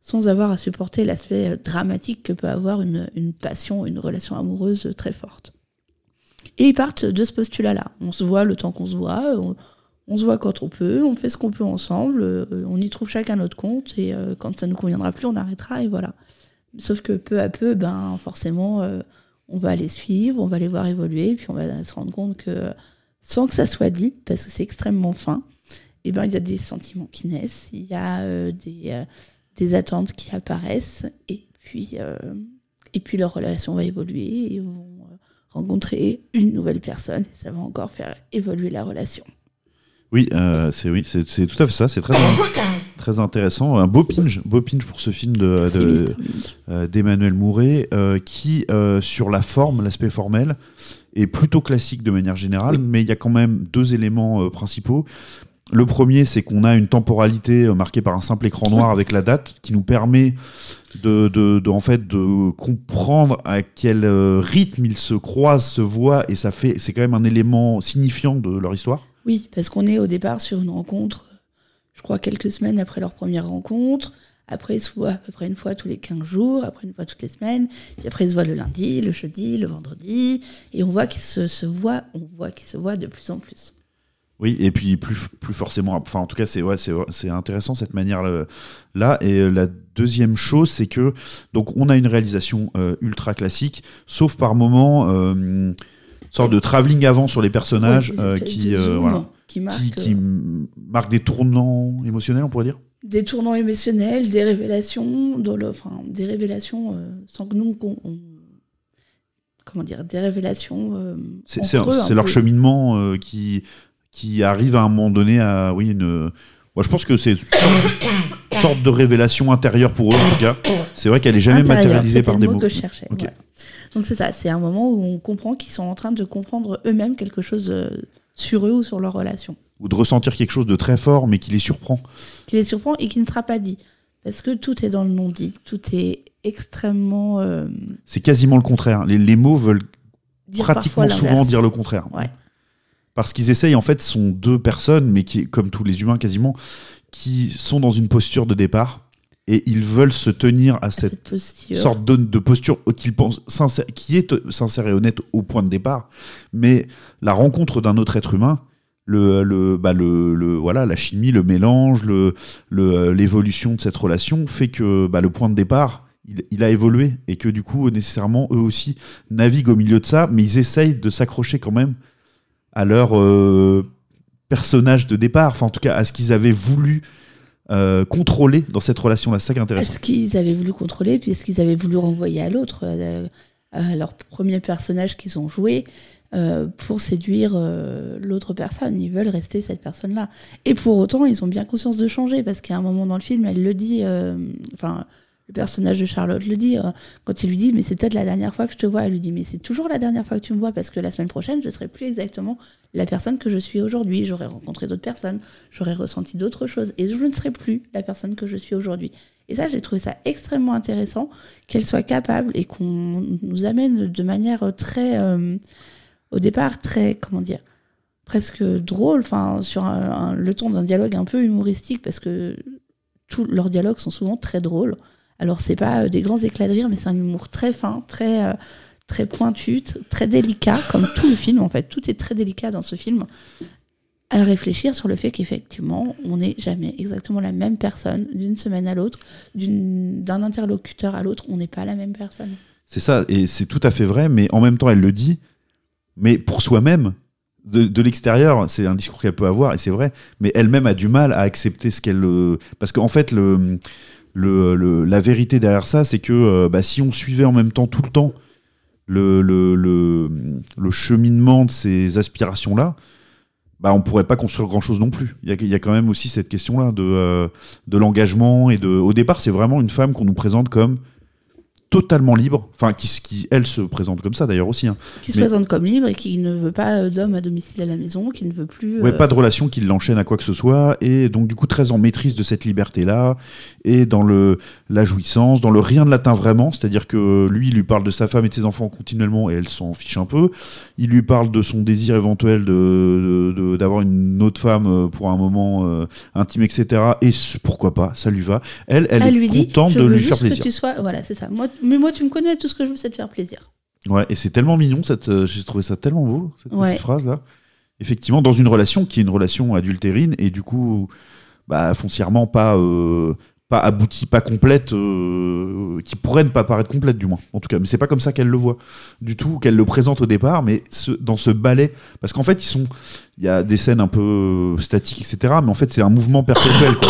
Speaker 2: sans avoir à supporter l'aspect dramatique que peut avoir une, une passion, une relation amoureuse très forte. Et ils partent de ce postulat-là. On se voit le temps qu'on se voit, on, se voit quand on peut, on fait ce qu'on peut ensemble, on y trouve chacun notre compte, et quand ça nous conviendra plus, on arrêtera, et voilà. Sauf que peu à peu, ben forcément, on va les suivre, on va les voir évoluer, puis on va se rendre compte que, sans que ça soit dit, parce que c'est extrêmement fin, et ben il y a des sentiments qui naissent, il y a euh, des, euh, des attentes qui apparaissent, et puis, euh, et puis leur relation va évoluer, et ils vont euh, rencontrer une nouvelle personne, et ça va encore faire évoluer la relation.
Speaker 1: Oui, euh, c'est oui, c'est c'est tout à fait ça. C'est très très intéressant. Un beau pinch, beau pinch pour ce film de
Speaker 2: Merci,
Speaker 1: de- euh, d'Emmanuel Mouret, euh, qui euh, sur la forme, l'aspect formel, est plutôt classique de manière générale, mais il y a quand même deux éléments euh, principaux. Le premier, c'est qu'on a une temporalité euh, marquée par un simple écran noir avec la date, qui nous permet de, de, de, en fait de comprendre à quel euh, rythme ils se croisent, se voient, et ça fait, c'est quand même un élément signifiant de leur histoire.
Speaker 2: Oui, parce qu'on est au départ sur une rencontre, je crois quelques semaines après leur première rencontre. Après, ils se voient à peu près une fois tous les 15 jours, après une fois toutes les semaines. Puis après, ils se voient le lundi, le jeudi, le vendredi. Et on voit qu'ils se, se voient, on voit qu'ils se voient de plus en plus.
Speaker 1: Oui, et puis plus, plus forcément, enfin en tout cas c'est ouais, c'est intéressant cette manière là. Et euh, la deuxième chose, c'est que donc on a une réalisation euh, ultra classique, sauf par moment euh, sorte de travelling avant sur les personnages
Speaker 2: Ouais,
Speaker 1: euh, qui voilà,
Speaker 2: qui
Speaker 1: qui
Speaker 2: euh,
Speaker 1: des tournants émotionnels, on pourrait dire?
Speaker 2: des tournants émotionnels, des révélations, dans le, enfin, des révélations euh, sans que nous, on- comment dire, des révélations. euh,
Speaker 1: C'est leur
Speaker 2: peu.
Speaker 1: cheminement qui qui arrive à un moment donné à oui une. Moi, je pense que c'est une sorte, de révélation intérieure pour eux en tout cas. C'est vrai qu'elle est jamais
Speaker 2: Intérieur,
Speaker 1: matérialisée par
Speaker 2: le
Speaker 1: des
Speaker 2: mot
Speaker 1: mots.
Speaker 2: que je cherchais. Voilà. Donc c'est ça, c'est un moment où on comprend qu'ils sont en train de comprendre eux-mêmes quelque chose sur eux ou sur leur relation,
Speaker 1: ou de ressentir quelque chose de très fort, mais qui les surprend.
Speaker 2: qui les surprend et qui ne sera pas dit, parce que tout est dans le non-dit, tout est extrêmement euh,
Speaker 1: C'est quasiment le contraire. Les, les mots veulent
Speaker 2: dire
Speaker 1: pratiquement souvent dire le contraire.
Speaker 2: Ouais.
Speaker 1: Parce qu'ils essayent, en fait, sont deux personnes, mais qui, comme tous les humains quasiment, qui sont dans une posture de départ et ils veulent se tenir à cette,
Speaker 2: cette posture.
Speaker 1: sorte de, de posture qu'ils pensent sincère, qui est sincère et honnête au point de départ. Mais la rencontre d'un autre être humain, le, le, bah le, le- voilà, la chimie, le mélange, le, le- l'évolution de cette relation fait que bah, le point de départ, il, il a évolué et que du coup, nécessairement, eux aussi naviguent au milieu de ça, mais ils essayent de s'accrocher quand même à leur euh, personnage de départ, enfin en tout cas à ce qu'ils avaient voulu euh, contrôler dans cette relation-là. C'est ça qui est intéressant.
Speaker 2: Est-ce qu'ils avaient voulu contrôler, puis est-ce qu'ils avaient voulu renvoyer à l'autre, euh, à leur premier personnage qu'ils ont joué, euh, pour séduire euh, l'autre personne? Ils veulent rester cette personne-là. Et pour autant, ils ont bien conscience de changer, parce qu'à un moment dans le film, elle le dit, euh, enfin, le personnage de Charlotte le dit, euh, quand il lui dit, mais c'est peut-être la dernière fois que je te vois, elle lui dit, mais c'est toujours la dernière fois que tu me vois, parce que la semaine prochaine, je serai plus exactement la personne que je suis aujourd'hui. J'aurai rencontré d'autres personnes, j'aurai ressenti d'autres choses, et je ne serai plus la personne que je suis aujourd'hui. Et ça, j'ai trouvé ça extrêmement intéressant qu'elle soit capable et qu'on nous amène de manière très, euh, au départ, très, comment dire, presque drôle, enfin, sur le ton d'un dialogue un peu humoristique, parce que tous leurs dialogues sont souvent très drôles. Alors, c'est pas euh, des grands éclats de rire, mais c'est un humour très fin, très, euh, très pointu, très délicat, comme tout le film, en fait. Tout est très délicat dans ce film. À réfléchir sur le fait qu'effectivement, on n'est jamais exactement la même personne d'une semaine à l'autre, d'un interlocuteur à l'autre, on n'est pas la même personne.
Speaker 1: C'est ça, et c'est tout à fait vrai, mais en même temps, elle le dit, mais pour soi-même, de, de l'extérieur, c'est un discours qu'elle peut avoir, et c'est vrai, mais elle-même a du mal à accepter ce qu'elle. euh, Parce qu'en fait, le, la vérité derrière ça, c'est que euh, bah, si on suivait en même temps tout le temps le, cheminement de ces aspirations-là, bah, on pourrait pas construire grand-chose non plus. Il y a, quand même aussi cette question-là de, euh, de l'engagement et. Au départ, c'est vraiment une femme qu'on nous présente comme totalement libre, enfin qui, qui elle se présente comme ça d'ailleurs aussi. hein.
Speaker 2: Qui se
Speaker 1: Mais-
Speaker 2: présente comme libre et qui ne veut pas euh, d'homme à domicile à la maison, qui ne veut plus.
Speaker 1: Ouais,
Speaker 2: euh,
Speaker 1: pas de relation qui l'enchaîne à quoi que ce soit, et donc du coup très en maîtrise de cette liberté-là, et dans le la jouissance, dans le rien de latin vraiment, c'est-à-dire que lui, il lui parle de sa femme et de ses enfants continuellement, et elle s'en fiche un peu. Il lui parle de son désir éventuel de d'avoir une autre femme euh, pour un moment euh, intime, etc. Et pourquoi pas, ça lui va. Elle, elle,
Speaker 2: Elle
Speaker 1: est
Speaker 2: lui dit,
Speaker 1: contente
Speaker 2: je
Speaker 1: de
Speaker 2: veux
Speaker 1: lui
Speaker 2: juste
Speaker 1: faire plaisir.
Speaker 2: que tu sois. Voilà, c'est ça. Moi, mais moi, tu me connais, tout ce que je veux, c'est te faire plaisir.
Speaker 1: Ouais, et c'est tellement mignon, cette, euh, j'ai trouvé ça tellement beau, cette
Speaker 2: Ouais.
Speaker 1: petite phrase-là. Effectivement, dans une relation qui est une relation adultérine, et du coup, bah, foncièrement pas, euh, pas aboutie, pas complète, euh, qui pourrait ne pas paraître complète du moins, en tout cas. Mais c'est pas comme ça qu'elle le voit, du tout, qu'elle le présente au départ, mais ce- dans ce ballet, parce qu'en fait, ils sont, il y a des scènes un peu statiques, etc., mais en fait, c'est un mouvement perpétuel, quoi.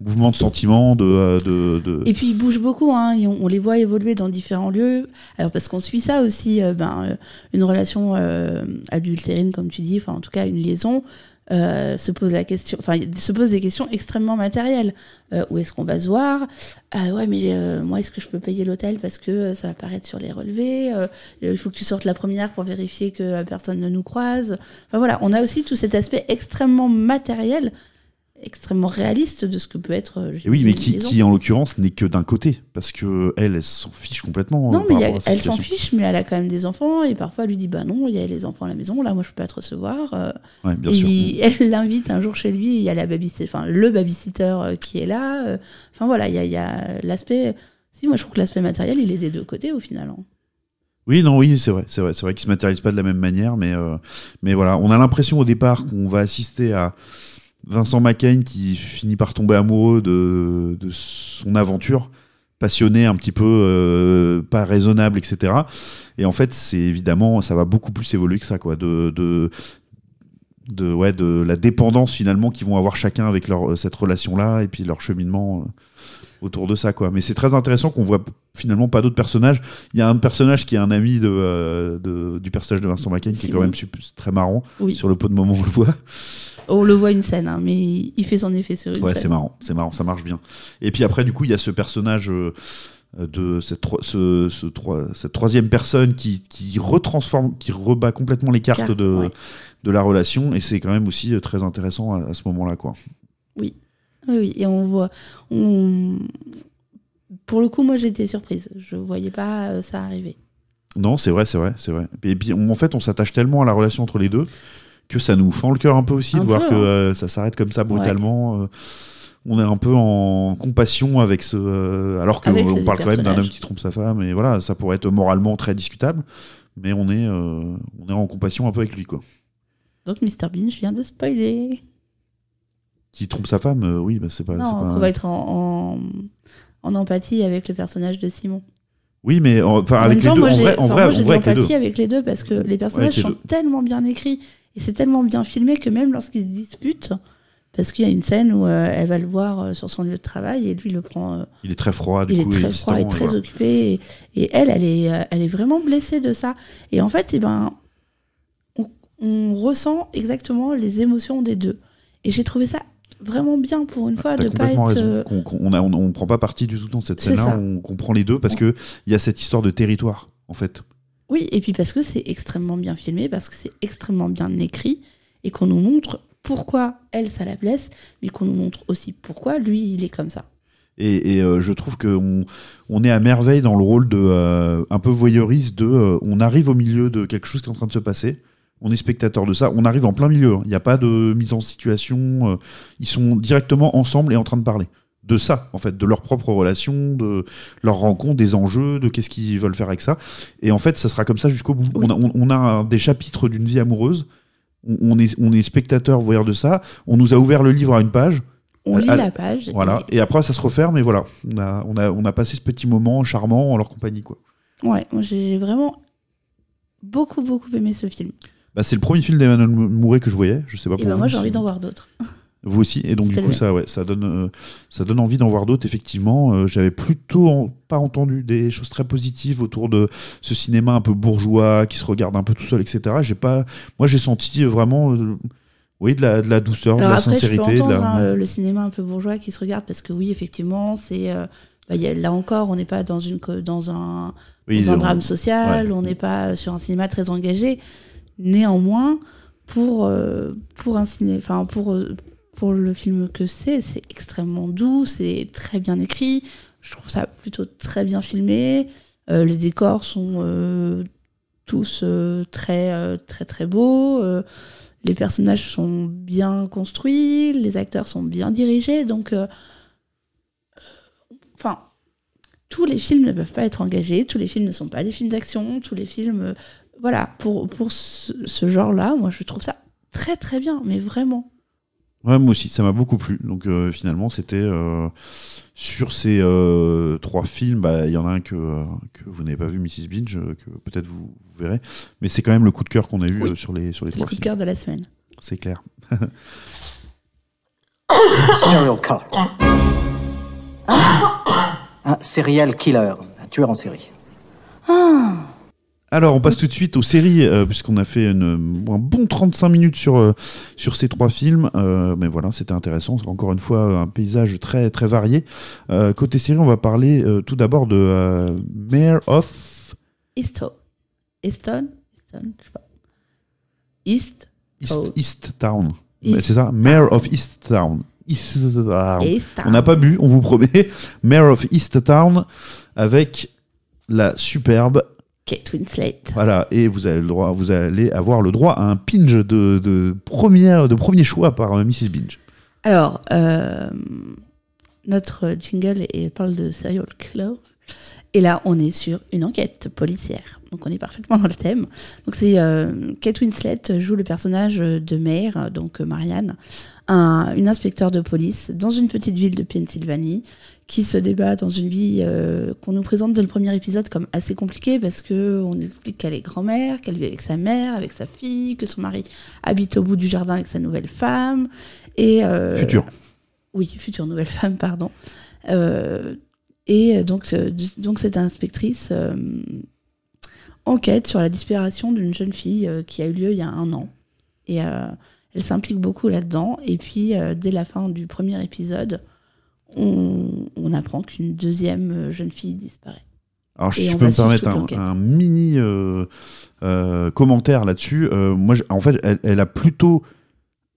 Speaker 1: Mouvement de sentiments, euh, de,
Speaker 2: Et puis ils bougent beaucoup, hein, on, les voit évoluer dans différents lieux. Alors parce qu'on suit ça aussi, euh, ben, euh, une relation adultérine, comme tu dis, enfin en tout cas une liaison, se pose la question, se pose des questions extrêmement matérielles. Où est-ce qu'on va se voir? Ah ouais, mais moi est-ce que je peux payer l'hôtel parce que ça va apparaître sur les relevés? Il faut que tu sortes la première pour vérifier que personne ne nous croise. Enfin voilà, on a aussi tout cet aspect extrêmement matériel extrêmement réaliste de ce que peut être euh,
Speaker 1: oui, mais qui, en l'occurrence n'est que d'un côté, parce que elle, elle s'en fiche complètement.
Speaker 2: Non,
Speaker 1: euh,
Speaker 2: mais a- elle s'en fiche, mais elle a quand même des enfants, et parfois elle lui dit Bah non, il y a les enfants à la maison, là moi je peux pas te recevoir. euh,
Speaker 1: Ouais, bien
Speaker 2: et
Speaker 1: sûr.
Speaker 2: il- elle l'invite un jour chez lui, il y a la babysitter, enfin, le babysitter qui est là. Enfin voilà, il y a, l'aspect. Si, moi je trouve que l'aspect matériel, il est des deux côtés au final. hein.
Speaker 1: Oui, non, oui, c'est vrai, c'est vrai, c'est vrai qu'ils se matérialisent pas de la même manière, mais euh, mais voilà, on a l'impression au départ qu'on va assister à Vincent McCain qui finit par tomber amoureux de, de son aventure, passionné, un petit peu euh, pas raisonnable, etc. Et en fait, c'est évidemment, ça va beaucoup plus évoluer que ça, quoi, de, de de ouais de la dépendance finalement qu'ils vont avoir chacun avec leur cette relation là et puis leur cheminement euh, autour de ça quoi mais c'est très intéressant qu'on voit finalement pas d'autres personnages il y a un personnage qui est un ami de, euh, de- du personnage de Vincent McCain qui est quand même très marrant
Speaker 2: Oui.
Speaker 1: sur le pot de moment on le voit
Speaker 2: On le voit une scène, hein, mais il fait son effet sur une
Speaker 1: ouais
Speaker 2: scène.
Speaker 1: c'est marrant c'est marrant ça marche bien et puis après du coup il y a ce personnage euh, de cette, ce, cette troisième personne qui, qui retransforme qui rebat complètement les cartes, de,
Speaker 2: ouais.
Speaker 1: de la relation et c'est quand même aussi euh, très intéressant à, à ce moment là quoi
Speaker 2: Oui, oui, et on voit. On... Pour le coup, moi j'étais surprise. Je voyais pas euh, ça arriver.
Speaker 1: Non, c'est vrai, c'est vrai, c'est vrai. Et puis, on- en fait, on s'attache tellement à la relation entre les deux que ça nous fend le cœur un peu aussi
Speaker 2: Un
Speaker 1: de voir que
Speaker 2: hein.
Speaker 1: euh, ça s'arrête comme ça brutalement. euh, on est un peu en compassion avec ce. euh, alors qu'on parle quand même d'un homme qui trompe sa femme, et voilà, ça pourrait être moralement très discutable, mais on est, on est en compassion un peu avec lui, quoi.
Speaker 2: Donc Mr Bean, je viens de spoiler.
Speaker 1: Qui trompe sa femme, euh, oui, bah, c'est pas.
Speaker 2: non,
Speaker 1: pas-
Speaker 2: qu'on va être en, en, en empathie avec le personnage de Simon.
Speaker 1: Oui, mais enfin,
Speaker 2: En
Speaker 1: avec les deux, en vrai, en vrai,
Speaker 2: j'ai de
Speaker 1: vrai, avec les deux.
Speaker 2: l'empathie avec les deux parce que les personnages
Speaker 1: les
Speaker 2: sont
Speaker 1: deux.
Speaker 2: tellement bien écrits et c'est tellement bien filmé que même lorsqu'ils se disputent, parce qu'il y a une scène où euh, elle va le voir euh, sur son lieu de travail et lui le prend. euh,
Speaker 1: Il est très froid, du
Speaker 2: il
Speaker 1: coup,
Speaker 2: est très froid et très
Speaker 1: voilà.
Speaker 2: occupé et, et elle, elle est, elle est vraiment blessée de ça. Et en fait, eh ben, on, on ressent exactement les émotions des deux. Et j'ai trouvé ça vraiment bien pour une fois
Speaker 1: T'as
Speaker 2: de pas être.
Speaker 1: raison. Qu'on- qu'on- on, a- on, on prend pas parti du tout dans cette scène-là. On comprend les deux parce que il y a cette histoire de territoire, en fait.
Speaker 2: Oui, et puis parce que c'est extrêmement bien filmé, parce que c'est extrêmement bien écrit, et qu'on nous montre pourquoi elle, ça la blesse, mais qu'on nous montre aussi pourquoi lui, il est comme ça.
Speaker 1: Et, et, euh, je trouve qu'on on est à merveille dans le rôle de euh, un peu voyeuriste de euh, on arrive au milieu de quelque chose qui est en train de se passer. On est spectateur de ça. On arrive en plein milieu. Il n'y a pas de mise en situation. ils sont directement ensemble et en train de parler de ça, en fait, de leur propre relation, de leur rencontre, des enjeux, de qu'est-ce qu'ils veulent faire avec ça. Et en fait, ça sera comme ça jusqu'au bout.
Speaker 2: Oui.
Speaker 1: On a, on- a des chapitres d'une vie amoureuse. On, est, on est spectateur, voyeur de ça. On nous a ouvert le livre à une page.
Speaker 2: On lit la page.
Speaker 1: Voilà. Et après, ça se referme, et voilà. On a, on a, on a passé ce petit moment charmant en leur compagnie, quoi.
Speaker 2: Ouais, j'ai vraiment beaucoup, beaucoup aimé ce film.
Speaker 1: Bah, c'est le premier film d'Emmanuel Mou- Mouret que je voyais. Je sais pas
Speaker 2: Et
Speaker 1: pour
Speaker 2: ben
Speaker 1: vous,
Speaker 2: moi j'ai envie d'en voir d'autres.
Speaker 1: Vous aussi. Et donc, du coup, ça, ouais, ça, donne, euh, ça donne envie d'en voir d'autres, effectivement. Euh, J'avais plutôt en- pas entendu des choses très positives autour de ce cinéma un peu bourgeois, qui se regarde un peu tout seul, etc. J'ai pas... Moi, j'ai senti euh, vraiment euh, oui, de, la, de la douceur,
Speaker 2: Alors
Speaker 1: de la
Speaker 2: après, je peux
Speaker 1: sincérité. de
Speaker 2: entendre
Speaker 1: la...
Speaker 2: hein, le cinéma un peu bourgeois qui se regarde parce que oui, effectivement, c'est bah, a- là encore, on n'est pas dans une dans un,
Speaker 1: Oui,
Speaker 2: dans un
Speaker 1: on-
Speaker 2: drame social,
Speaker 1: ouais.
Speaker 2: on n'est pas sur un cinéma très engagé. Néanmoins, pour pour un ciné, enfin pour pour le film que c'est, c'est extrêmement doux, c'est très bien écrit. Je trouve ça plutôt très bien filmé. Euh, les décors sont euh, tous euh, très très très beaux. Les personnages sont bien construits, les acteurs sont bien dirigés, donc enfin tous les films ne peuvent pas être engagés, tous les films ne sont pas des films d'action, tous les films voilà, pour pour ce genre-là, moi je trouve ça très très bien, mais vraiment.
Speaker 1: Ouais, moi aussi, ça m'a beaucoup plu. Donc euh, finalement, c'était euh, sur ces euh, trois films, bah, il y en a un que, euh, que vous n'avez pas vu, Mrs. Binge, euh, que peut-être vous, vous verrez. Mais c'est quand même le coup de cœur qu'on a eu
Speaker 2: Oui.
Speaker 1: euh, sur les, sur les
Speaker 2: C'est le
Speaker 1: trois
Speaker 2: coup de
Speaker 1: films.
Speaker 2: cœur de la semaine.
Speaker 1: C'est clair.
Speaker 8: Serial killer. Un serial killer, un tueur en série.
Speaker 1: Alors, on passe tout de suite aux séries, euh, puisqu'on a fait une- un bon 35 minutes sur, euh, sur ces trois films. Euh, mais voilà, c'était intéressant. Encore une fois un paysage très, très varié. Côté série, on va parler tout d'abord de Mayor of
Speaker 2: Easton. Easton Easton, je sais pas. East
Speaker 1: East,
Speaker 2: Oh.
Speaker 1: East Town. C'est ça Mayor of East Town. East Town.
Speaker 2: East
Speaker 1: On n'a pas bu, on vous promet. Mayor of East Town avec la superbe
Speaker 2: Kate Winslet.
Speaker 1: Voilà, et vous avez le droit, vous allez avoir le droit à un pinge de, de première, de premier choix par euh, Mrs. Binge.
Speaker 2: Alors, euh, notre jingle et parle de serial killer. Et là, on est sur une enquête policière. Donc, on est parfaitement dans le thème. Donc, c'est euh, Kate Winslet joue le personnage de Mare, donc Marianne, un, une inspecteur de police dans une petite ville de Pennsylvanie qui se débat dans une vie euh, qu'on nous présente dès le premier épisode comme assez compliquée parce que on explique qu'elle est grand-mère, qu'elle vit avec sa mère, avec sa fille, que son mari habite au bout du jardin avec sa nouvelle femme et euh,
Speaker 1: Futur.
Speaker 2: oui, future nouvelle femme, pardon. Euh, et donc, donc cette inspectrice enquête sur la disparition d'une jeune fille qui a eu lieu il y a un an. Et elle s'implique beaucoup là-dedans. Et puis, dès la fin du premier épisode, on, on apprend qu'une deuxième euh, jeune fille disparaît.
Speaker 1: Alors, si je peux me permettre un, mini euh, euh, commentaire là-dessus, euh, moi, je- en fait, elle, elle a plutôt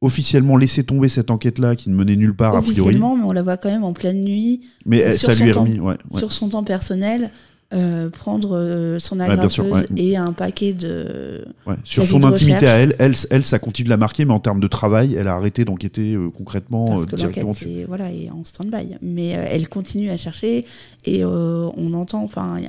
Speaker 1: officiellement laissé tomber cette enquête-là qui ne menait nulle part a priori.
Speaker 2: Officiellement, mais on la voit quand même en pleine nuit,
Speaker 1: Mais elle- ça lui est remis. Ouais, ouais.
Speaker 2: sur son temps personnel, euh, prendre euh, son
Speaker 1: Ouais, ouais.
Speaker 2: et un paquet de.
Speaker 1: Ouais. Sur son
Speaker 2: de
Speaker 1: intimité à elle, elle, elle, ça continue de la marquer, mais en termes de travail, elle a arrêté d'enquêter euh, concrètement
Speaker 2: Parce que
Speaker 1: directement
Speaker 2: l'enquête
Speaker 1: dessus.
Speaker 2: est, voilà, est en stand-by. Mais elle continue à chercher et on entend, enfin,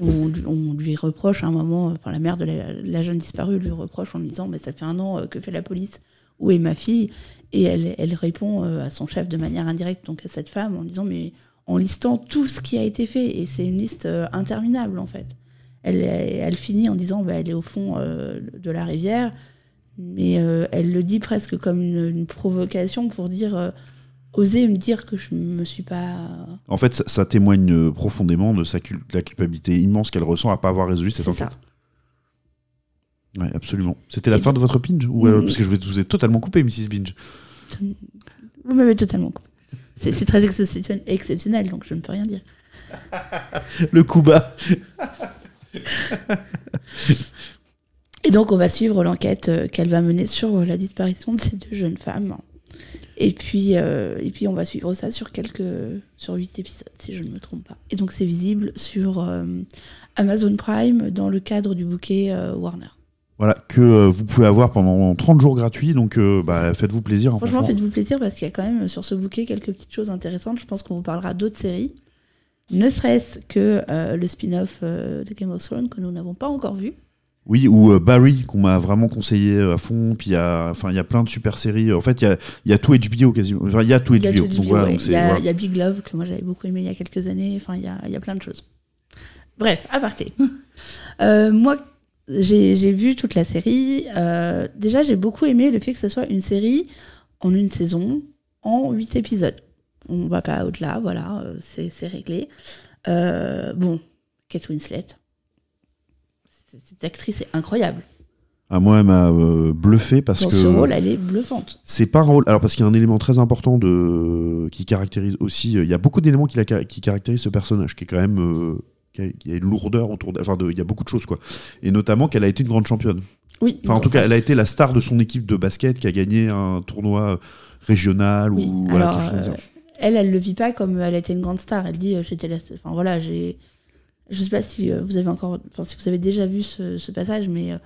Speaker 2: on, lui- on lui reproche à un moment, enfin, la mère de la, la jeune disparue lui reproche en lui disant Mais ça fait un an, que fait la police? Où est ma fille? Et elle, elle répond à son chef de manière indirecte, donc à cette femme, en disant Mais en listant tout ce qui a été fait. Et c'est une liste euh, interminable, en fait. Elle, elle finit en disant bah, Elle est au fond euh, de la rivière. Mais euh, elle le dit presque comme une, une provocation pour dire euh, oser me dire que je me suis pas.
Speaker 1: En fait, ça, ça témoigne profondément de, sa cul- de la culpabilité immense qu'elle ressent à pas avoir résolu cette enquête.
Speaker 2: ça.
Speaker 1: Ouais, absolument. C'était la
Speaker 2: Et
Speaker 1: fin de votre ou, euh,
Speaker 2: Mm.
Speaker 1: Parce que je vous ai totalement coupé, Mrs. Binge.
Speaker 2: Vous m'avez totalement coupé. C'est très exceptionnel, donc je ne peux rien dire.
Speaker 1: Le coup bas.
Speaker 2: Et donc, on va suivre l'enquête euh, qu'elle va mener sur euh, la disparition de ces deux jeunes femmes. Et puis, euh, et puis on va suivre ça sur quelques, sur huit épisodes, si je ne me trompe pas. Et donc, c'est visible sur euh, Amazon Prime dans le cadre du bouquet euh, Warner.
Speaker 1: Voilà, que euh, vous pouvez avoir pendant 30 jours gratuits, donc euh, bah, faites-vous plaisir. hein,
Speaker 2: Franchement,
Speaker 1: franchement.
Speaker 2: faites-vous plaisir parce qu'il y a quand même sur ce bouquet quelques petites choses intéressantes. Je pense qu'on vous parlera d'autres séries. Ne serait-ce que euh, le spin-off euh, de Game of Thrones que nous n'avons pas encore vu.
Speaker 1: Oui, ou euh, Barry, qu'on m'a vraiment conseillé euh, à fond. Puis il y a, plein de super séries. En fait, il y a, y a tout HBO quasiment. Enfin, il y a tout
Speaker 2: Il y a
Speaker 1: HBO. voilà,
Speaker 2: ouais. Il y, a-
Speaker 1: voilà.
Speaker 2: il y a Big Love que moi j'avais beaucoup aimé il y a quelques années. Enfin, il y a, y a plein de choses. Bref, aparté. Euh, moi, j'ai vu toute la série. Euh, déjà, j'ai beaucoup aimé le fait que ce soit une série en une saison, en huit épisodes. On va pas au-delà, voilà, euh, c'est réglé. Euh, bon, Kate Winslet, cette actrice est incroyable.
Speaker 1: Ah, moi, elle m'a euh, bluffé parce
Speaker 2: Dans
Speaker 1: que
Speaker 2: ce rôle, elle est bluffante.
Speaker 1: c'est pas un rôle. Alors, parce qu'il y a un élément très important de qui caractérise aussi. Il y a beaucoup d'éléments qui, la... qui caractérisent ce personnage, qui est quand même. Euh, qui a, une lourdeur autour d'elle. Enfin, il y a beaucoup de choses, quoi. Et notamment qu'elle a été une grande championne.
Speaker 2: Oui,
Speaker 1: Enfin, en tout cas, elle a été la star de son équipe de basket qui a gagné un tournoi régional
Speaker 2: Oui,
Speaker 1: ou voilà,
Speaker 2: alors,
Speaker 1: quelque chose comme
Speaker 2: euh, elle, elle le vit pas comme elle a été une grande star. Elle dit, euh, j'étais la. Enfin voilà, j'ai. Je sais pas si euh, vous avez encore, enfin si vous avez déjà vu ce, ce passage, mais euh,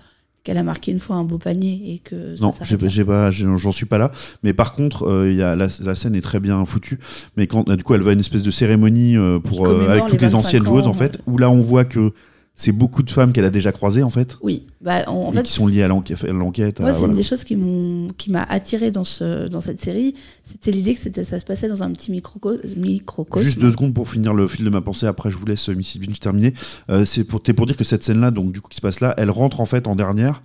Speaker 2: qu'elle a marqué une fois un beau panier et que. ça
Speaker 1: Non, j'ai pas, j'en suis pas là. Mais par contre, euh, il y a la, la scène est très bien foutue. Mais quand du coup, elle va à une espèce de cérémonie euh, pour euh, avec toutes les
Speaker 2: 25
Speaker 1: anciennes joueuses en fait, où là on voit que c'est beaucoup de femmes qu'elle a déjà croisées en fait,
Speaker 2: Oui, bah en, en
Speaker 1: et
Speaker 2: fait,
Speaker 1: qui sont liées à l'enquête.
Speaker 2: Moi, c'est
Speaker 1: voilà.
Speaker 2: une des choses qui m'a attiré dans ce dans cette série, c'était l'idée que c'était ça se passait dans un petit micro microcosme.
Speaker 1: Juste deux secondes pour finir le fil de ma pensée. Après, je vous laisse euh, Mrs. Binge terminer. Euh, c'est pour, pour dire que cette scène-là, donc du coup, qui se passe là, elle rentre en fait en dernière,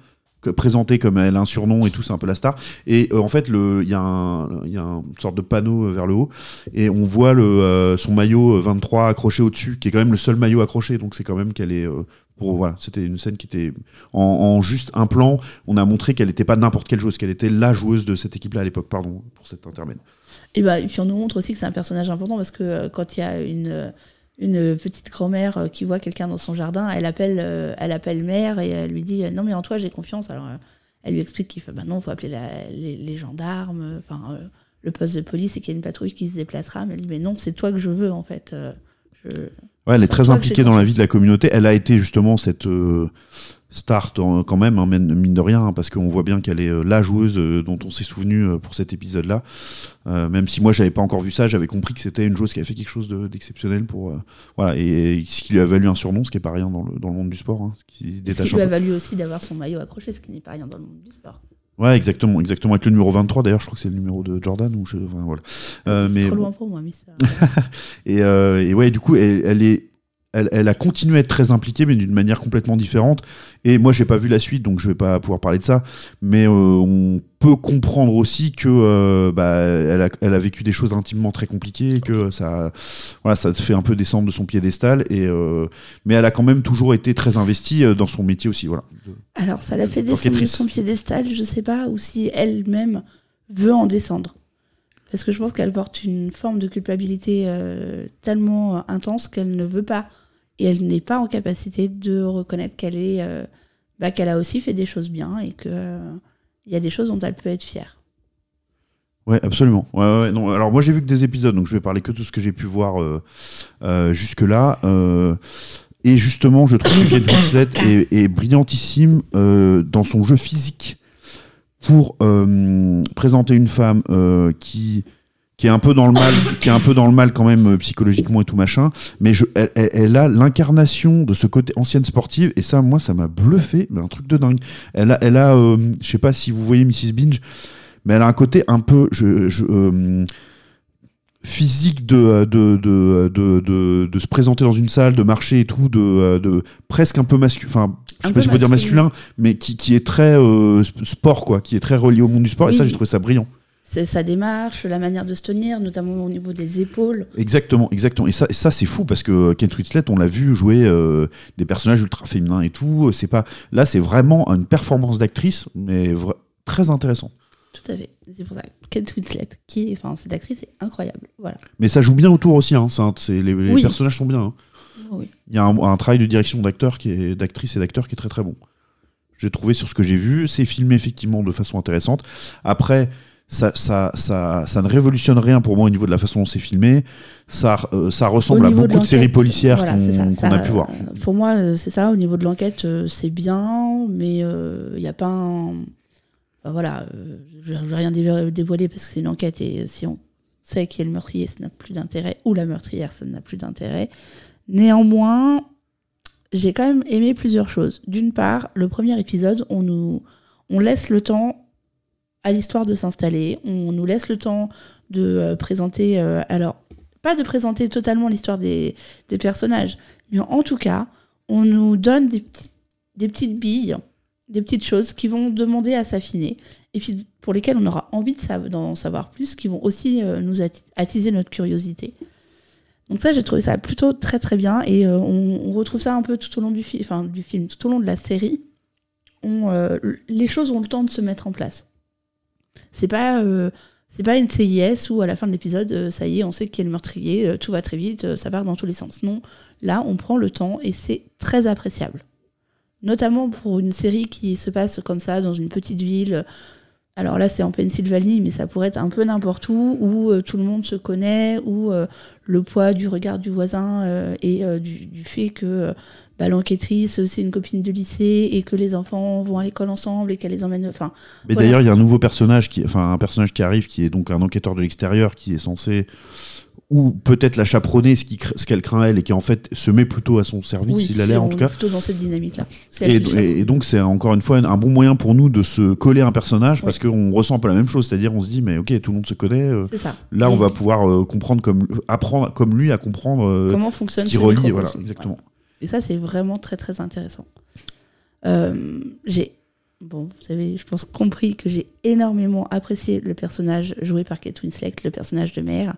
Speaker 1: présentée comme elle a un surnom et tout, c'est un peu la star. Et euh, en fait, il y a une sorte de panneau euh, vers le haut, et on voit le, euh, son maillot euh, 23 accroché au-dessus, qui est quand même le seul maillot accroché. Donc c'est quand même qu'elle est. pour, voilà, c'était une scène qui était en, juste un plan. On a montré qu'elle n'était pas n'importe quelle joueuse, qu'elle était la joueuse de cette équipe-là à l'époque. Pardon pour cet intermède.
Speaker 2: Et, bah, et puis on nous montre aussi que c'est un personnage important parce que quand il y a une, une petite grand-mère euh, qui voit quelqu'un dans son jardin, elle appelle, euh, elle appelle mère et elle lui dit euh, Non, mais en toi, j'ai confiance. Alors elle lui explique qu'il fait bah non, faut appeler la- les, les gendarmes, enfin euh, le poste de police et qu'il y a une patrouille qui se déplacera. Mais elle dit Mais non, c'est toi que je veux en fait. je...
Speaker 1: Ouais, elle est très impliquée dans la vie de la communauté. Elle a été justement cette euh, star dans- quand même, hein, mine de rien, hein, parce qu'on voit bien qu'elle est euh, la joueuse euh, dont on s'est souvenu euh, pour cet épisode-là. Euh, même si moi, j'avais pas encore vu ça, j'avais compris que c'était une joueuse qui avait fait quelque chose de- d'exceptionnel pour. euh, voilà, et, et ce qui lui a valu un surnom, ce qui est pas rien dans le, dans le monde du sport. hein, ce qui
Speaker 2: Ce lui a valu aussi d'avoir son maillot accroché, ce qui n'est pas rien dans le monde du sport.
Speaker 1: Ouais, exactement, exactement. Avec le numéro 23, d'ailleurs, je crois que c'est le numéro de Jordan. Ou je, enfin, voilà. Euh, mais,
Speaker 2: Trop loin pour moi, mais ça.
Speaker 1: Et, et ouais, du coup, elle, elle est, elle, elle a continué à être très impliquée, mais d'une manière complètement différente. Et moi, j'ai pas vu la suite, donc je vais pas pouvoir parler de ça. Mais euh, on peut comprendre aussi que euh, bah, elle, a, elle a vécu des choses intimement très compliquées et que ça, voilà, ça te fait un peu descendre de son piédestal. Et euh, mais elle a quand même toujours été très investie dans son métier aussi, voilà.
Speaker 2: Alors, ça l'a fait descendre de son piédestal, je sais pas, ou si elle-même veut en descendre. Parce que je pense qu'elle porte une forme de culpabilité euh, tellement euh, intense qu'elle ne veut pas. Et elle n'est pas en capacité de reconnaître qu'elle est, euh, bah, qu'elle a aussi fait des choses bien et que euh, il y a des choses dont elle peut être fière.
Speaker 1: Ouais, absolument. Ouais, ouais, non. Alors moi j'ai vu que des épisodes, donc je vais parler que de ce que j'ai pu voir jusque-là. Euh, et justement, je trouve que Kate Winslet est, est brillantissime dans son jeu physique pour euh, présenter une femme euh, qui qui est un peu dans le mal, qui est un peu dans le mal quand même euh, psychologiquement et tout machin, mais elle, elle- a l'incarnation de ce côté ancienne sportive et ça, moi, ça m'a bluffé, mais un truc de dingue. Elle a, elle a, je sais pas si vous voyez Mrs Binge, mais elle a un côté un peu physique de, de, de, de, de, de se présenter dans une salle, de marcher et tout, de, euh, de presque un peu masculin, enfin, je sais pas si on peut dire
Speaker 2: masculin.
Speaker 1: mais qui, qui est très euh, sp- sport, quoi, qui est très relié au monde du sport, et ça, j'ai trouvé ça brillant.
Speaker 2: C'est sa démarche, la manière de se tenir, notamment au niveau des épaules.
Speaker 1: Exactement, exactement. Et ça, et ça c'est fou parce que Kate Winslet, on l'a vu jouer euh, des personnages ultra féminins et tout. C'est pas là, c'est vraiment une performance d'actrice, mais très intéressante.
Speaker 2: Tout à fait. C'est pour ça. Kate Winslet, qui est, enfin, cette actrice est incroyable. Voilà.
Speaker 1: Mais ça joue bien autour aussi. Hein. Les, les
Speaker 2: Oui.
Speaker 1: personnages sont bien. hein.
Speaker 2: Oui.
Speaker 1: Il y a un, un travail de direction d'acteur qui est d'actrice et d'acteur qui est très très bon. J'ai trouvé sur ce que j'ai vu, c'est filmé effectivement de façon intéressante. Après, ça, ça, ça, ça ne révolutionne rien pour moi au niveau de la façon dont c'est filmé. Ça, euh, ça ressemble à beaucoup de, séries policières
Speaker 2: voilà,
Speaker 1: qu'on a pu voir.
Speaker 2: euh, Pour moi, euh, c'est ça. Au niveau de l'enquête, c'est bien, mais il n'y a pas un. Voilà, euh, je ne vais rien dé- dévoiler parce que c'est une enquête et si on sait qui est le meurtrier, ça n'a plus d'intérêt, ou la meurtrière, ça n'a plus d'intérêt. Néanmoins, j'ai quand même aimé plusieurs choses. D'une part, le premier épisode, on nous laisse le temps à l'histoire de s'installer, on nous laisse le temps de euh, présenter. euh, alors, pas de présenter totalement l'histoire des, personnages, mais en tout cas, on nous donne des petites billes des petites choses qui vont demander à s'affiner, et puis pour lesquelles on aura envie d'en savoir plus, qui vont aussi euh, nous atti- attiser notre curiosité. Donc ça, j'ai trouvé ça plutôt très très bien, et euh, on, retrouve ça un peu tout au long du, fi- enfin, du film, tout au long de la série. Euh, les choses ont le temps de se mettre en place. C'est pas, c'est pas une CIS où à la fin de l'épisode, ça y est, on sait qui est le meurtrier, tout va très vite, ça part dans tous les sens. Non, là, on prend le temps et c'est très appréciable. Notamment pour une série qui se passe comme ça dans une petite ville. Alors là, c'est en Pennsylvanie, mais ça pourrait être un peu n'importe où, où euh, tout le monde se connaît, où euh, le poids du regard du voisin euh, et du, du fait que bah, l'enquêtrice, c'est une copine de lycée et que les enfants vont à l'école ensemble et qu'elle les emmène. Enfin,
Speaker 1: Mais
Speaker 2: Voilà.
Speaker 1: d'ailleurs, il y a un nouveau personnage, qui, enfin un personnage qui arrive, qui est donc un enquêteur de l'extérieur, qui est censé ou peut-être la chaperonner, ce qui qu'elle craint elle, et qui en fait se met plutôt à son service,
Speaker 2: oui,
Speaker 1: il a l'air en tout cas.
Speaker 2: plutôt dans cette dynamique-là.
Speaker 1: Et,
Speaker 2: qui le
Speaker 1: et- et donc c'est encore une fois un, un bon moyen pour nous de se coller à un personnage parce qu'on ressent un peu la même chose, c'est-à-dire on se dit mais ok tout le monde se connaît, euh, là on va pouvoir euh, comprendre comme apprendre comme lui à comprendre euh,
Speaker 2: comment
Speaker 1: ce
Speaker 2: fonctionne
Speaker 1: qui
Speaker 2: ce
Speaker 1: relie,
Speaker 2: microcosme.
Speaker 1: voilà exactement.
Speaker 2: Et ça, c'est vraiment très très intéressant. J'ai, bon, vous savez, je pense compris que j'ai énormément apprécié le personnage joué par Kate Winslet, le personnage de mère.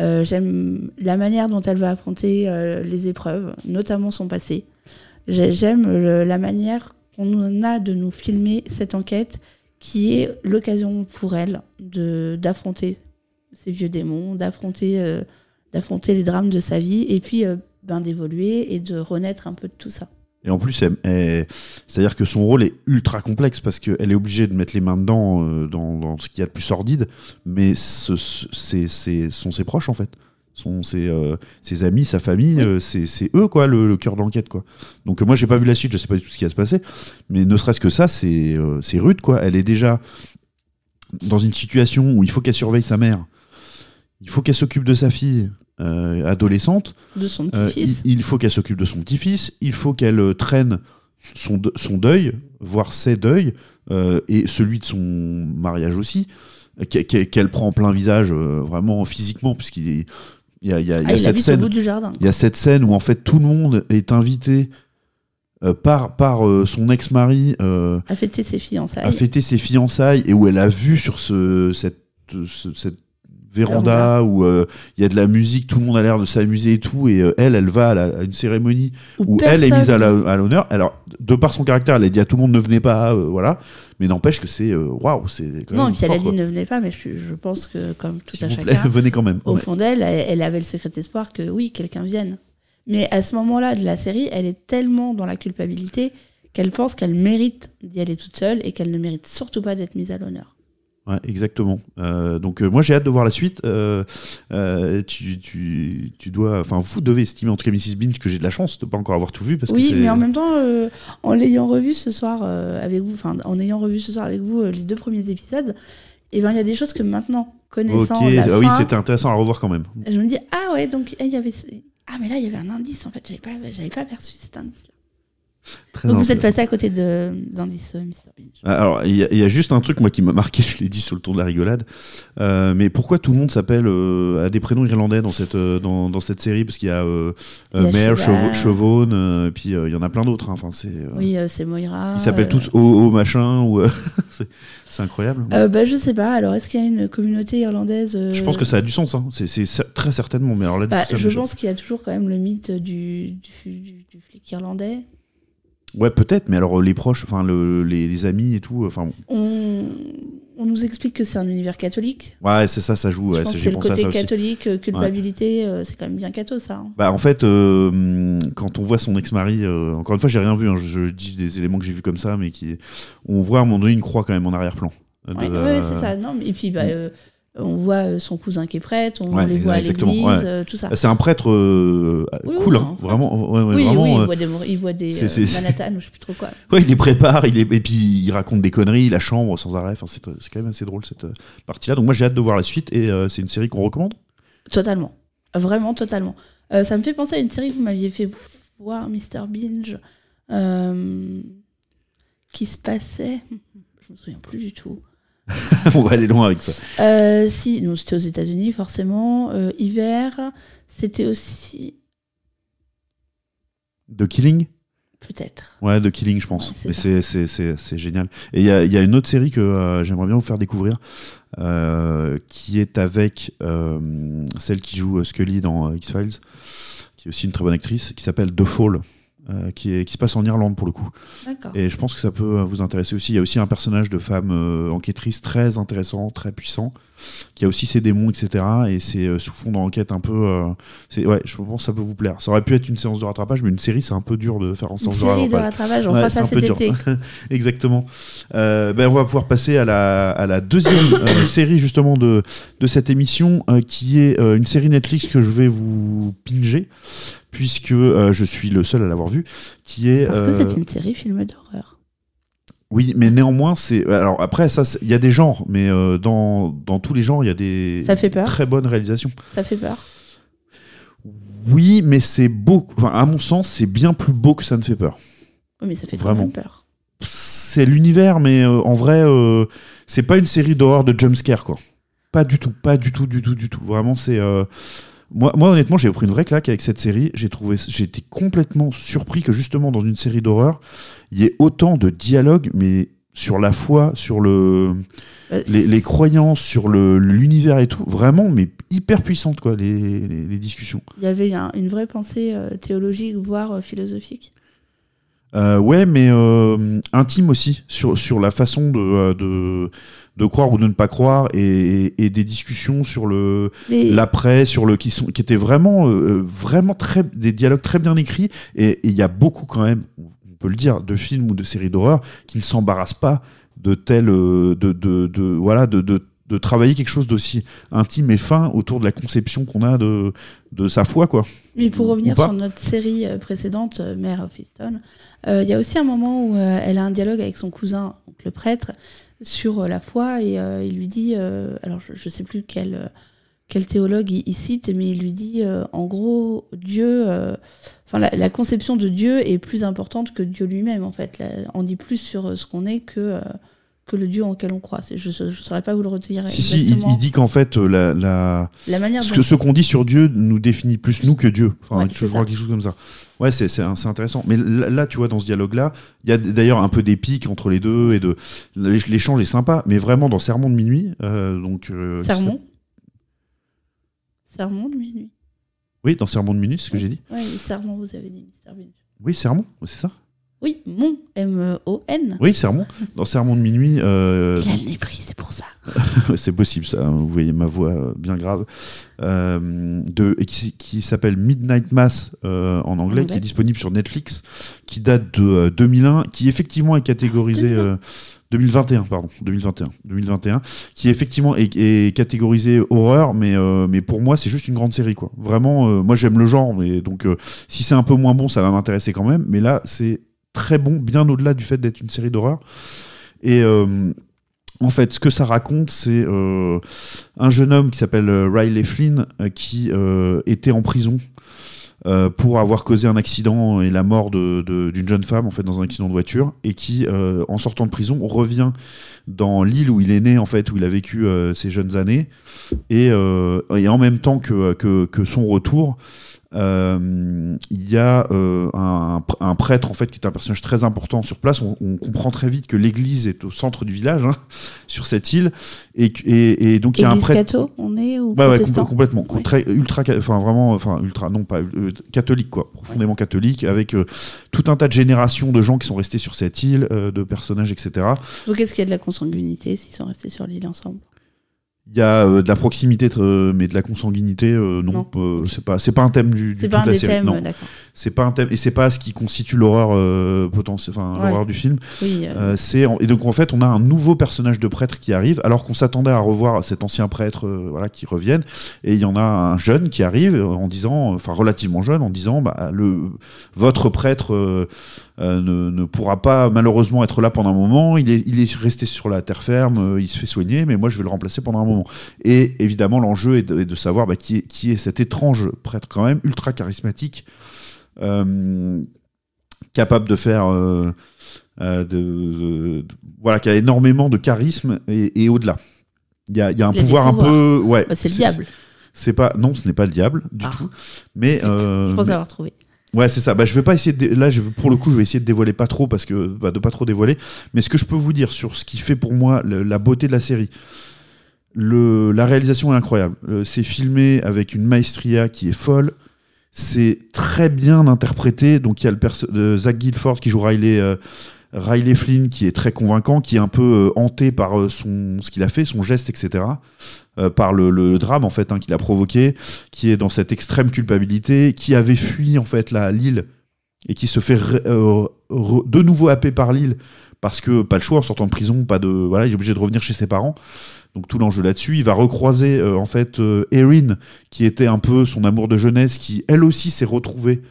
Speaker 2: Euh, J'aime la manière dont elle va affronter euh, les épreuves, notamment son passé. J'ai- J'aime la manière qu'on a de nous filmer cette enquête, qui est l'occasion pour elle d'affronter ses vieux démons, d'affronter euh, d'affronter les drames de sa vie, et puis ben, d'évoluer et de renaître un peu de tout ça.
Speaker 1: Et en plus, c'est-à-dire que son rôle est ultra complexe parce qu'elle est obligée de mettre les mains dedans euh, dans, dans ce qu'il y a de plus sordide, mais ce, ce- c'est, c'est- sont ses proches en fait. Sont ses, euh, ses amis, sa famille, euh, c'est, eux quoi, le, le cœur de l'enquête quoi. Donc moi j'ai pas vu la suite, je sais pas du tout ce qui va se passer, mais ne serait-ce que ça, c'est, c'est rude quoi. Elle est déjà dans une situation où il faut qu'elle surveille sa mère, il faut qu'elle s'occupe de sa fille euh, adolescente.
Speaker 2: De son
Speaker 1: Euh,
Speaker 2: petit-fils.
Speaker 1: il, il faut qu'elle s'occupe de son petit-fils, il faut qu'elle euh, traîne son, de- son deuil, voire ses deuils, euh, et celui de son mariage aussi, qu'elle- prend en plein visage, vraiment physiquement, puisqu'il est- il y a, il y a- il y a
Speaker 2: il
Speaker 1: cette scène.
Speaker 2: bout du jardin.
Speaker 1: Il y a cette scène où en fait tout le monde est invité par, par euh, son ex-mari euh,
Speaker 2: A fêté ses fiançailles.
Speaker 1: à fêter ses fiançailles et où elle a vu sur ce, cette, ce- cette véranda où euh, il y a de la musique, tout le monde a l'air de s'amuser et tout, et euh, elle, elle va à, la- à une cérémonie où elle est mise à l'honneur. Alors, de par son caractère, elle a dit à tout le monde ne venez pas, euh, voilà. Mais n'empêche que c'est waouh, c'est quand
Speaker 2: Non,
Speaker 1: même
Speaker 2: puis elle a dit
Speaker 1: quoi.
Speaker 2: ne venez pas, mais je, je pense que comme tout à
Speaker 1: plaît,
Speaker 2: chacun,
Speaker 1: venez quand même.
Speaker 2: au
Speaker 1: Ouais.
Speaker 2: fond d'elle, elle, elle avait le secret espoir que oui, quelqu'un vienne. Mais à ce moment-là de la série, elle est tellement dans la culpabilité qu'elle pense qu'elle mérite d'y aller toute seule et qu'elle ne mérite surtout pas d'être mise à l'honneur.
Speaker 1: Ouais, exactement. Euh, donc euh, moi j'ai hâte de voir la suite. Euh, tu, tu, tu dois, enfin vous devez estimer en tout cas Mrs Binge que j'ai de la chance de pas encore avoir tout vu parce que
Speaker 2: Oui, mais en même temps, en l'ayant revu ce soir avec vous, enfin en ayant revu ce soir avec vous les deux premiers épisodes, et ben il y a des choses que maintenant connaissant la
Speaker 1: ah oui c'était intéressant à revoir quand même.
Speaker 2: je me dis ah ouais donc eh, il y avait ah mais là il y avait un indice en fait j'avais pas j'avais pas perçu cet indice là.
Speaker 1: Très
Speaker 2: Donc vous êtes passé à côté de d'indice euh, Mr Binge.
Speaker 1: Ah, Alors, il y, a- il y a juste un truc, moi, qui m'a marqué, je l'ai dit sur le tour de la rigolade. Euh, mais pourquoi tout le monde s'appelle euh, à des prénoms irlandais dans cette, euh, dans, dans cette série? Parce qu'il y a Mare, et puis il y en a plein d'autres. hein. Enfin, c'est,
Speaker 2: Oui, c'est Moira.
Speaker 1: ils s'appellent tous O, machin, ou c'est, incroyable.
Speaker 2: euh, bah, je sais pas. Alors, est-ce qu'il y a une communauté irlandaise
Speaker 1: Je pense que ça a du sens, hein. c'est, très certainement. Mais alors là,
Speaker 2: bah, je pense qu'il y a toujours quand même le mythe du, du, du- du flic irlandais.
Speaker 1: Ouais, peut-être, mais alors euh, les proches, enfin le- les, les amis et tout, enfin, bon.
Speaker 2: On, on nous explique que c'est un univers catholique.
Speaker 1: ouais, c'est ça, ça joue.
Speaker 2: je
Speaker 1: Ouais,
Speaker 2: pense
Speaker 1: c'est-
Speaker 2: le côté
Speaker 1: ça
Speaker 2: catholique, euh, culpabilité, euh, c'est quand même bien catho ça. hein.
Speaker 1: Bah en fait, euh, quand on voit son ex-mari, euh, encore une fois, j'ai rien vu. hein, je, je dis des éléments que j'ai vus comme ça, mais qui, on voit à un moment donné une croix quand même en arrière-plan. Euh,
Speaker 2: Ouais,
Speaker 1: de-
Speaker 2: ouais, c'est ça. Non, mais- et puis, bah,
Speaker 1: Mm.
Speaker 2: Euh, on voit euh, son cousin qui est prêtre, on
Speaker 1: Ouais,
Speaker 2: les voit à
Speaker 1: exactement,
Speaker 2: l'église,
Speaker 1: ouais.
Speaker 2: euh, tout ça.
Speaker 1: C'est un prêtre euh,
Speaker 2: Oui,
Speaker 1: cool,
Speaker 2: oui,
Speaker 1: hein, vraiment, ouais,
Speaker 2: oui,
Speaker 1: vraiment.
Speaker 2: oui, il
Speaker 1: euh,
Speaker 2: voit des, il voit des Manhattan ou je sais plus trop quoi.
Speaker 1: ouais, il les prépare, il et puis il raconte des conneries, la chambre sans arrêt. Enfin, c'est quand même assez drôle cette partie-là. Donc moi, j'ai hâte de voir la suite et c'est une série qu'on recommande?
Speaker 2: Totalement. Vraiment, totalement. Ça me fait penser à une série que vous m'aviez fait voir, Mr. Binge, qui se passait. Je me souviens plus du tout.
Speaker 1: on va aller loin avec ça.
Speaker 2: Euh, si, non, c'était aux États-Unis, forcément. Euh, hiver, c'était aussi.
Speaker 1: The Killing?
Speaker 2: Peut-être.
Speaker 1: Ouais, de Killing, je pense.
Speaker 2: Ouais, c'est
Speaker 1: Mais génial. Et il y a, il y a une autre série que euh, j'aimerais bien vous faire découvrir, qui est avec celle qui joue Scully dans X-Files, qui est aussi une très bonne actrice, qui s'appelle The Fall, euh, qui, est, qui se passe en Irlande pour le coup. Et je pense que ça peut euh, vous intéresser aussi. Il y a aussi un personnage de femme euh, enquêtrice très intéressant, très puissant, qui a aussi ses démons, etc. Et c'est euh, sous fond d'enquête un peu. euh, c'est ouais, je pense que ça peut vous plaire. Ça aurait pu être une séance de rattrapage, mais une série, c'est un peu dur de faire en
Speaker 2: Une
Speaker 1: séance de
Speaker 2: série de
Speaker 1: rattrapage.
Speaker 2: rattrapage, on
Speaker 1: Ouais,
Speaker 2: fera ça cet été.
Speaker 1: Exactement. Euh, ben, on va pouvoir passer à la, à la deuxième euh, série justement de, de cette émission, qui est une série Netflix que je vais vous pinger, puisque je suis le seul à l'avoir vue, qui est...
Speaker 2: Parce que c'est une série film d'horreur.
Speaker 1: Oui, mais néanmoins, c'est... Alors après, ça, il y a des genres, mais euh, dans, dans tous les genres, il y a des
Speaker 2: Ça fait peur.
Speaker 1: très bonnes réalisations.
Speaker 2: Ça fait peur.
Speaker 1: Oui, mais c'est beau... Enfin, à mon sens, c'est bien plus beau que ça ne fait peur.
Speaker 2: Oui, mais ça fait
Speaker 1: Vraiment.
Speaker 2: peur.
Speaker 1: c'est l'univers, mais euh, en vrai, euh, c'est pas une série d'horreur de jumpscare, quoi. Pas du tout, pas du tout, du tout, du tout. Vraiment, c'est. Moi, moi, honnêtement, j'ai pris une vraie claque avec cette série. J'ai trouvé, j'ai été complètement surpris que justement dans une série d'horreur, il y ait autant de dialogues, mais sur la foi, sur le,
Speaker 2: Euh,
Speaker 1: les, les croyances, sur le l'univers et tout, vraiment, mais hyper puissante, quoi, les, les, les discussions.
Speaker 2: Il y avait un- une vraie pensée euh, théologique, voire euh, philosophique.
Speaker 1: Euh, ouais, mais euh, intime aussi sur, sur la façon de, euh, de, de croire ou de ne pas croire et, et des discussions sur le
Speaker 2: Mais
Speaker 1: l'après, sur le qui sont qui étaient vraiment euh, vraiment très des dialogues très bien écrits. Et il y a beaucoup quand même, on peut le dire, de films ou de séries d'horreur qui ne s'embarrassent pas de tel euh, de, de, de voilà de, de de travailler quelque chose d'aussi intime et fin autour de la conception qu'on a de, de sa foi quoi.
Speaker 2: Mais pour
Speaker 1: Ou
Speaker 2: revenir sur notre série euh, précédente, euh, Mare of Easton, euh, il y a aussi un moment où euh, elle a un dialogue avec son cousin, donc le prêtre, sur euh, la foi, et il lui dit, alors je ne sais plus quel, quel théologue il, il cite, mais il lui dit, en gros, Dieu, enfin la, la conception de Dieu est plus importante que Dieu lui-même, en fait. Là, on dit plus sur ce qu'on est que, que le Dieu en quel on croit. Je ne saurais pas vous le redire
Speaker 1: Si si, il, dit qu'en fait euh, la, la
Speaker 2: la manière
Speaker 1: ce
Speaker 2: dont
Speaker 1: que ce qu'on dit sur Dieu nous définit plus nous que Dieu. Enfin,
Speaker 2: Ouais,
Speaker 1: je
Speaker 2: ça.
Speaker 1: quelque chose comme ça. Ouais, c'est intéressant. Mais là, tu vois, dans ce dialogue-là, il y a d'ailleurs un peu d'épique entre les deux et de l'échange est sympa. Mais vraiment, dans Sermon de minuit, euh, donc euh,
Speaker 2: Sermon. Sermon de minuit.
Speaker 1: Oui, dans Sermon de minuit, c'est ce que j'ai dit.
Speaker 2: Oui, sermon, vous avez dit.
Speaker 1: Oui, Sermon, c'est ça.
Speaker 2: Oui, mon, M-O-N.
Speaker 1: Oui, Sermon. Dans Sermon de minuit, euh,
Speaker 2: Il a le nez pris, c'est pour ça.
Speaker 1: c'est possible ça, hein, vous voyez ma voix euh, bien grave, euh, de, qui, qui s'appelle Midnight Mass euh, en anglais, qui est disponible sur Netflix, qui date de euh, 2001, qui effectivement est catégorisé...
Speaker 2: 2001.
Speaker 1: euh, 2021, pardon, 2021, 2021, qui effectivement est, est catégorisé horreur, mais, euh, mais pour moi c'est juste une grande série quoi. Vraiment, euh, moi j'aime le genre, mais donc euh, si c'est un peu moins bon, ça va m'intéresser quand même. Mais là c'est très bon, bien au-delà du fait d'être une série d'horreur. Et euh, en fait, ce que ça raconte, c'est euh, un jeune homme qui s'appelle euh, Riley Flynn qui était en prison pour avoir causé un accident et la mort de- d'une jeune femme en fait dans un accident de voiture et qui, en sortant de prison, revient dans l'île où il est né en fait, où il a vécu ses jeunes années et, et en même temps que, que son retour. Euh, il y a euh, un, un prêtre en fait qui est un personnage très important sur place. On, on comprend très vite que l'église est au centre du village, hein, sur cette île, et, que- et, et donc il y a un prêtre.
Speaker 2: catho, on est ou
Speaker 1: Bah ouais, compl- complètement. Très, ultra, enfin vraiment, enfin ultra, non pas euh, catholique quoi, profondément catholique, avec euh, tout un tas de générations de gens qui sont restés sur cette île, euh, de personnages, etc.
Speaker 2: Donc est-ce qu'il y a de la consanguinité s'ils sont restés sur l'île ensemble?
Speaker 1: Il y a euh, de la proximité, euh, mais de la consanguinité, euh, non,
Speaker 2: Non.
Speaker 1: euh, c'est pas, c'est pas un thème du, du
Speaker 2: pas un
Speaker 1: de la
Speaker 2: des
Speaker 1: série.
Speaker 2: thèmes,
Speaker 1: non.
Speaker 2: d'accord.
Speaker 1: C'est pas un thème, et c'est pas ce qui constitue l'horreur potentielle, enfin
Speaker 2: Ouais.
Speaker 1: l'horreur du film.
Speaker 2: Oui,
Speaker 1: c'est et donc en fait on a un nouveau personnage de prêtre qui arrive alors qu'on s'attendait à revoir cet ancien prêtre voilà qui revienne et il y en a un jeune qui arrive en disant enfin relativement jeune en disant bah le votre prêtre euh, ne, ne pourra pas malheureusement être là pendant un moment il est il est resté sur la terre ferme euh, il se fait soigner mais moi je vais le remplacer pendant un moment et évidemment l'enjeu est de, est de savoir bah, qui est qui est cet étrange prêtre quand même ultra charismatique euh, capable de faire euh, euh, de, de- de- voilà, qui a énormément de charisme et, et au-delà. Il y a, il y a un pouvoir un peu. Ouais,
Speaker 2: bah, c'est le diable.
Speaker 1: C'est pas, non, ce n'est pas le diable du
Speaker 2: Ah.
Speaker 1: tout. Mais
Speaker 2: Je pense
Speaker 1: mais-
Speaker 2: avoir trouvé.
Speaker 1: Ouais, c'est ça. Bah, je vais pas essayer de dé- là, je, pour le coup, je vais essayer de dévoiler pas trop parce que bah, de pas trop dévoiler. Mais ce que je peux vous dire sur ce qui fait pour moi le- la beauté de la série, la réalisation est incroyable. Euh, C'est filmé avec une maestria qui est folle. C'est très bien interprété. Donc il y a le de Zach Gilford qui joue Riley, euh, Riley Flynn qui est très convaincant, qui est un peu euh, hanté par euh, son, ce qu'il a fait, son geste, etc. euh, par le, drame en fait hein, qu'il a provoqué, qui est dans cette extrême culpabilité, qui avait fui en fait la l'île et qui se fait euh, de nouveau happer par l'île parce que pas le choix en sortant de prison, pas de voilà, il est obligé de revenir chez ses parents. Donc tout l'enjeu là-dessus, il va recroiser euh, en fait euh, Erin, qui était un peu son amour de jeunesse, qui elle aussi s'est retrouvée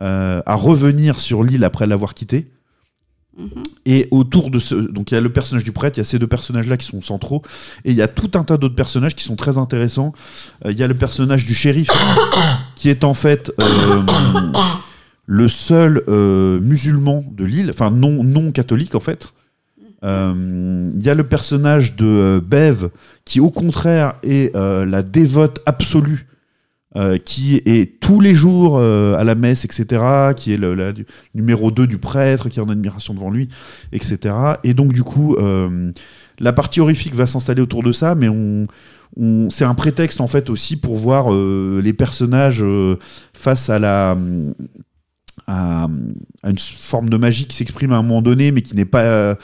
Speaker 1: euh, à revenir sur l'île après l'avoir quittée. Et autour de ce. Donc il y a le personnage du prêtre, il y a ces deux personnages-là qui sont centraux. Et il y a tout un tas d'autres personnages qui sont très intéressants. Euh, Il y a le personnage du shérif, qui est en fait euh, le seul euh, musulman de l'île, enfin non, non catholique en fait. Euh, Il y a le personnage de euh, Bev, qui au contraire est euh, la dévote absolue qui est tous les jours à la messe, etc., qui est le numéro 2 du prêtre, qui est en admiration devant lui, etc. Et donc, du coup, la partie horrifique va s'installer autour de ça, mais c'est un prétexte, en fait, aussi pour voir les personnages face à la. À, une forme de magie qui s'exprime à un moment donné, mais qui n'est pas,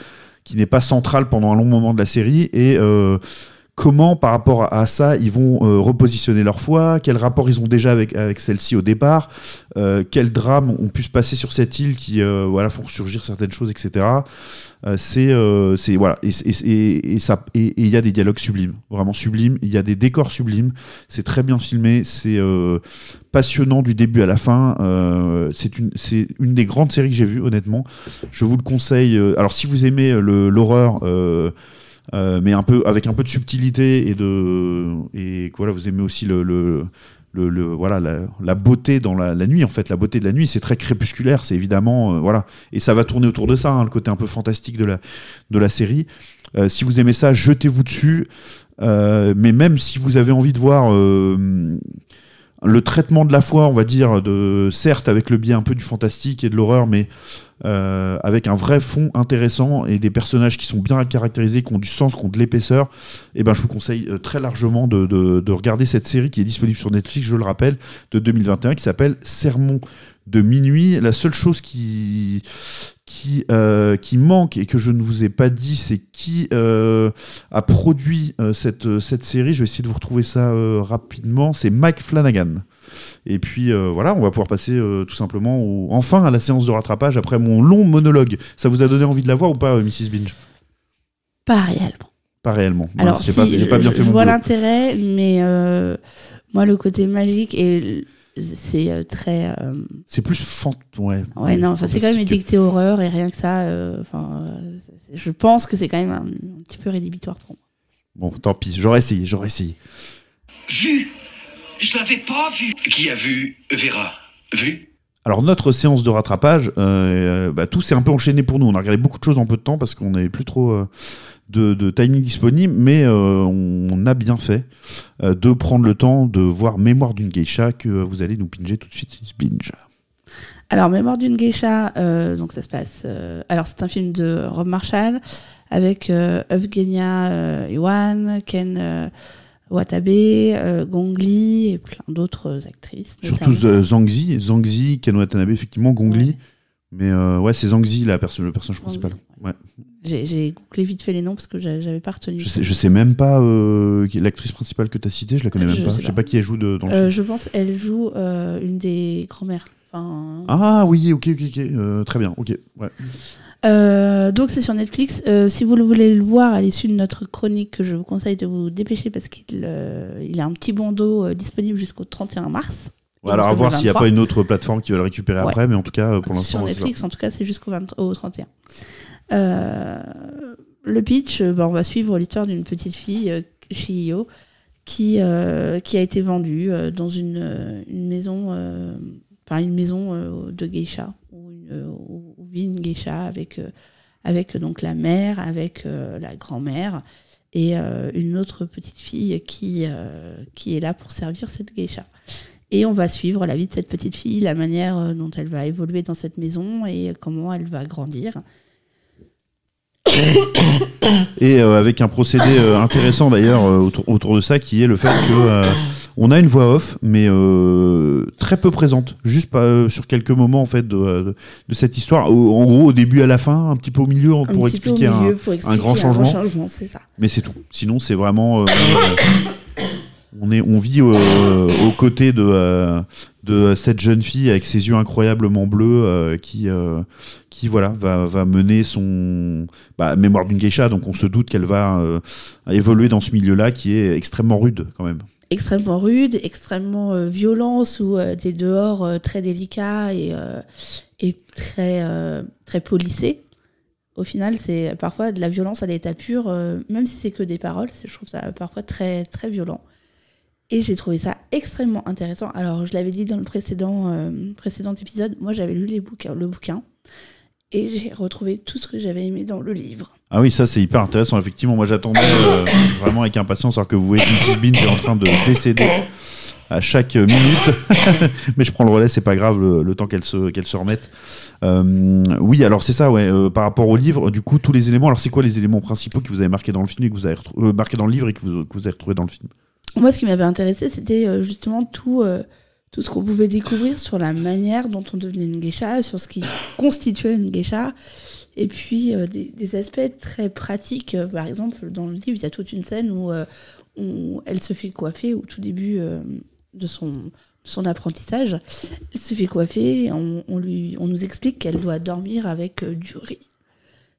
Speaker 1: qui n'est pas centrale pendant un long moment de la série. Et. Comment par rapport à ça ils vont euh, repositionner leur foi, quel rapport ils ont déjà avec, avec celle-ci au départ, euh, quel drame ont pu se passer sur cette île qui euh, voilà, font surgir certaines choses, etc. Euh, c'est euh, c'est- voilà et et- et- ça et il y a des dialogues sublimes vraiment sublimes. Il y a des décors sublimes. C'est très bien filmé. C'est euh, passionnant du début à la fin. Euh, c'est une une des grandes séries que j'ai vues honnêtement. Je vous le conseille alors si vous aimez l'horreur euh, euh, mais un peu avec un peu de subtilité et de et voilà vous aimez aussi le, le, le- le- voilà la, la beauté dans la, la nuit en fait la beauté de la nuit c'est très crépusculaire c'est évidemment euh, voilà. Et ça va tourner autour de ça hein, le côté un peu fantastique de la de la série. Euh, si vous aimez ça jetez-vous dessus. Euh, mais même si vous avez envie de voir euh, le traitement de la foi, on va dire, de certes avec le biais un peu du fantastique et de l'horreur, mais euh, avec un vrai fond intéressant et des personnages qui sont bien caractérisés, qui ont du sens, qui ont de l'épaisseur, et ben je vous conseille euh, très largement de, de- de regarder cette série qui est disponible sur Netflix, je le rappelle, de 2021, qui s'appelle Sermon de minuit. La seule chose qui euh, qui manque et que je ne vous ai pas dit, c'est qui a produit cette, cette série. Je vais essayer de vous retrouver ça rapidement. C'est Mike Flanagan. Et puis euh, voilà, on va pouvoir passer euh, tout simplement au- enfin à la séance de rattrapage après mon long monologue. Ça vous a donné envie de la voir ou pas, euh, Mrs. Binge?
Speaker 2: Pas réellement.
Speaker 1: Pas réellement.
Speaker 2: Alors, si,
Speaker 1: pas, j'ai
Speaker 2: je,
Speaker 1: pas bien
Speaker 2: je-
Speaker 1: fait
Speaker 2: je
Speaker 1: mon
Speaker 2: vois l'intérêt, mais euh, moi, le côté magique, et c'est euh, très. euh,
Speaker 1: C'est plus fant... Ouais,
Speaker 2: Ouais, non, enfin, c'est quand même édicté horreur, et rien que ça, euh, enfin, euh, je pense que c'est quand même un, un petit peu rédhibitoire pour moi.
Speaker 1: Bon, tant pis, j'aurais essayé, j'aurais essayé.
Speaker 5: Vu Je l'avais pas vu. Qui a vu Vera? Vu?
Speaker 1: Alors notre séance de rattrapage, euh, bah, tout s'est un peu enchaîné pour nous. On a regardé beaucoup de choses en peu de temps parce qu'on n'avait plus trop euh, de, de timing disponible, mais euh, on a bien fait euh, de prendre le temps de voir Mémoire d'une geisha que vous allez nous pinger tout de suite. c'est Binge.
Speaker 2: Alors, Mémoire d'une geisha, euh, donc ça se passe. euh, alors, c'est un film de Rob Marshall avec euh, Evgenia euh, Iwan, Ken euh, Watabe, euh, Gong Li et plein d'autres actrices.
Speaker 1: Surtout
Speaker 2: notamment.
Speaker 1: Z- Zhangzi, Zhangzi, Ken Watanabe, effectivement, Gongli. Mais euh, ouais, c'est Zhangzi la perso- le personnage principal. Ouais.
Speaker 2: J'ai googlé vite fait les noms parce que j'a- j'avais pas retenu.
Speaker 1: Je sais, je sais même pas euh, l'actrice principale que tu as citée, je la connais même
Speaker 2: Je
Speaker 1: pas.
Speaker 2: sais
Speaker 1: Je sais
Speaker 2: pas.
Speaker 1: pas qui elle joue de- dans le
Speaker 2: Euh,
Speaker 1: film.
Speaker 2: je pense elle joue euh, une des grand-mères. Enfin,
Speaker 1: Ah oui, ok, ok, ok. euh, très bien, ok. Ouais.
Speaker 2: Euh, donc c'est sur Netflix. Euh, si vous le voulez le voir à l'issue de notre chronique, je vous conseille de vous dépêcher parce qu'il euh, il a un petit bandeau disponible jusqu'au 31 mars.
Speaker 1: Ouais, alors à voir s'il n'y a
Speaker 2: 23.
Speaker 1: pas une autre plateforme qui va le récupérer
Speaker 2: Ouais.
Speaker 1: après, mais en tout cas, euh, pour l'instant,
Speaker 2: Sur. Netflix, en tout cas, c'est jusqu'au 20 au 31. Euh, le pitch, bah, on va suivre l'histoire d'une petite fille, Shiyo, qui, qui a été vendue dans une, une maison, enfin une maison de geisha, une- une geisha avec, euh, avec euh, donc la mère, avec euh, la grand-mère et une autre petite fille qui, qui est là pour servir cette geisha. Et on va suivre la vie de cette petite fille, la manière dont elle va évoluer dans cette maison et comment elle va grandir.
Speaker 1: Et avec un procédé intéressant d'ailleurs autour, autour de ça, qui est le fait que on a une voix off, mais euh, très peu présente, juste pas, euh, sur quelques moments en fait de, de, de cette histoire. Au- en gros, au début, à la fin, un petit peu au milieu,
Speaker 2: Un
Speaker 1: pour
Speaker 2: au
Speaker 1: expliquer, un- grand changement.
Speaker 2: ça.
Speaker 1: Mais c'est tout. Sinon, c'est vraiment. euh, euh, on, est, on vit euh, aux côtés de, euh, de cette jeune fille avec ses yeux incroyablement bleus euh, qui, euh, qui voilà, va, va mener son. Bah, mémoire d'une geisha, donc on se doute qu'elle va euh, évoluer dans ce milieu-là qui est extrêmement rude quand même.
Speaker 2: Extrêmement rude, extrêmement euh, violent, sous euh, des dehors euh, très délicats et, euh, et très, très polissés. Au final, c'est parfois de la violence à l'état pur, même si c'est que des paroles, je trouve ça parfois très, très violent. Et j'ai trouvé ça extrêmement intéressant. Alors, je l'avais dit dans le précédent, précédent épisode, moi j'avais lu les bouquins, le bouquin et j'ai retrouvé tout ce que j'avais aimé dans le livre.
Speaker 1: Ah oui, ça c'est hyper intéressant. Effectivement, moi j'attendais euh, vraiment avec impatience, alors que vous voyez que Bean est en train de décéder à chaque minute. Mais je prends le relais, c'est pas grave, le, le temps qu'elle se, qu'elle se remette. Euh, oui, alors c'est ça, ouais. euh, par rapport au livre, du coup, tous les éléments. Alors, c'est quoi les éléments principaux que vous avez marqués dans le film et que vous avez marqués dans le livre et que vous, que vous avez retrouvés dans le film?
Speaker 2: Moi, ce qui m'avait intéressé, c'était justement tout, tout ce qu'on pouvait découvrir sur la manière dont on devenait une geisha, sur ce qui constituait une geisha, et puis euh, des, aspects très pratiques. Euh, Par exemple, dans le livre, il y a toute une scène où, euh, où elle se fait coiffer au tout début de son son apprentissage. Elle se fait coiffer, on, on nous explique qu'elle doit dormir avec du riz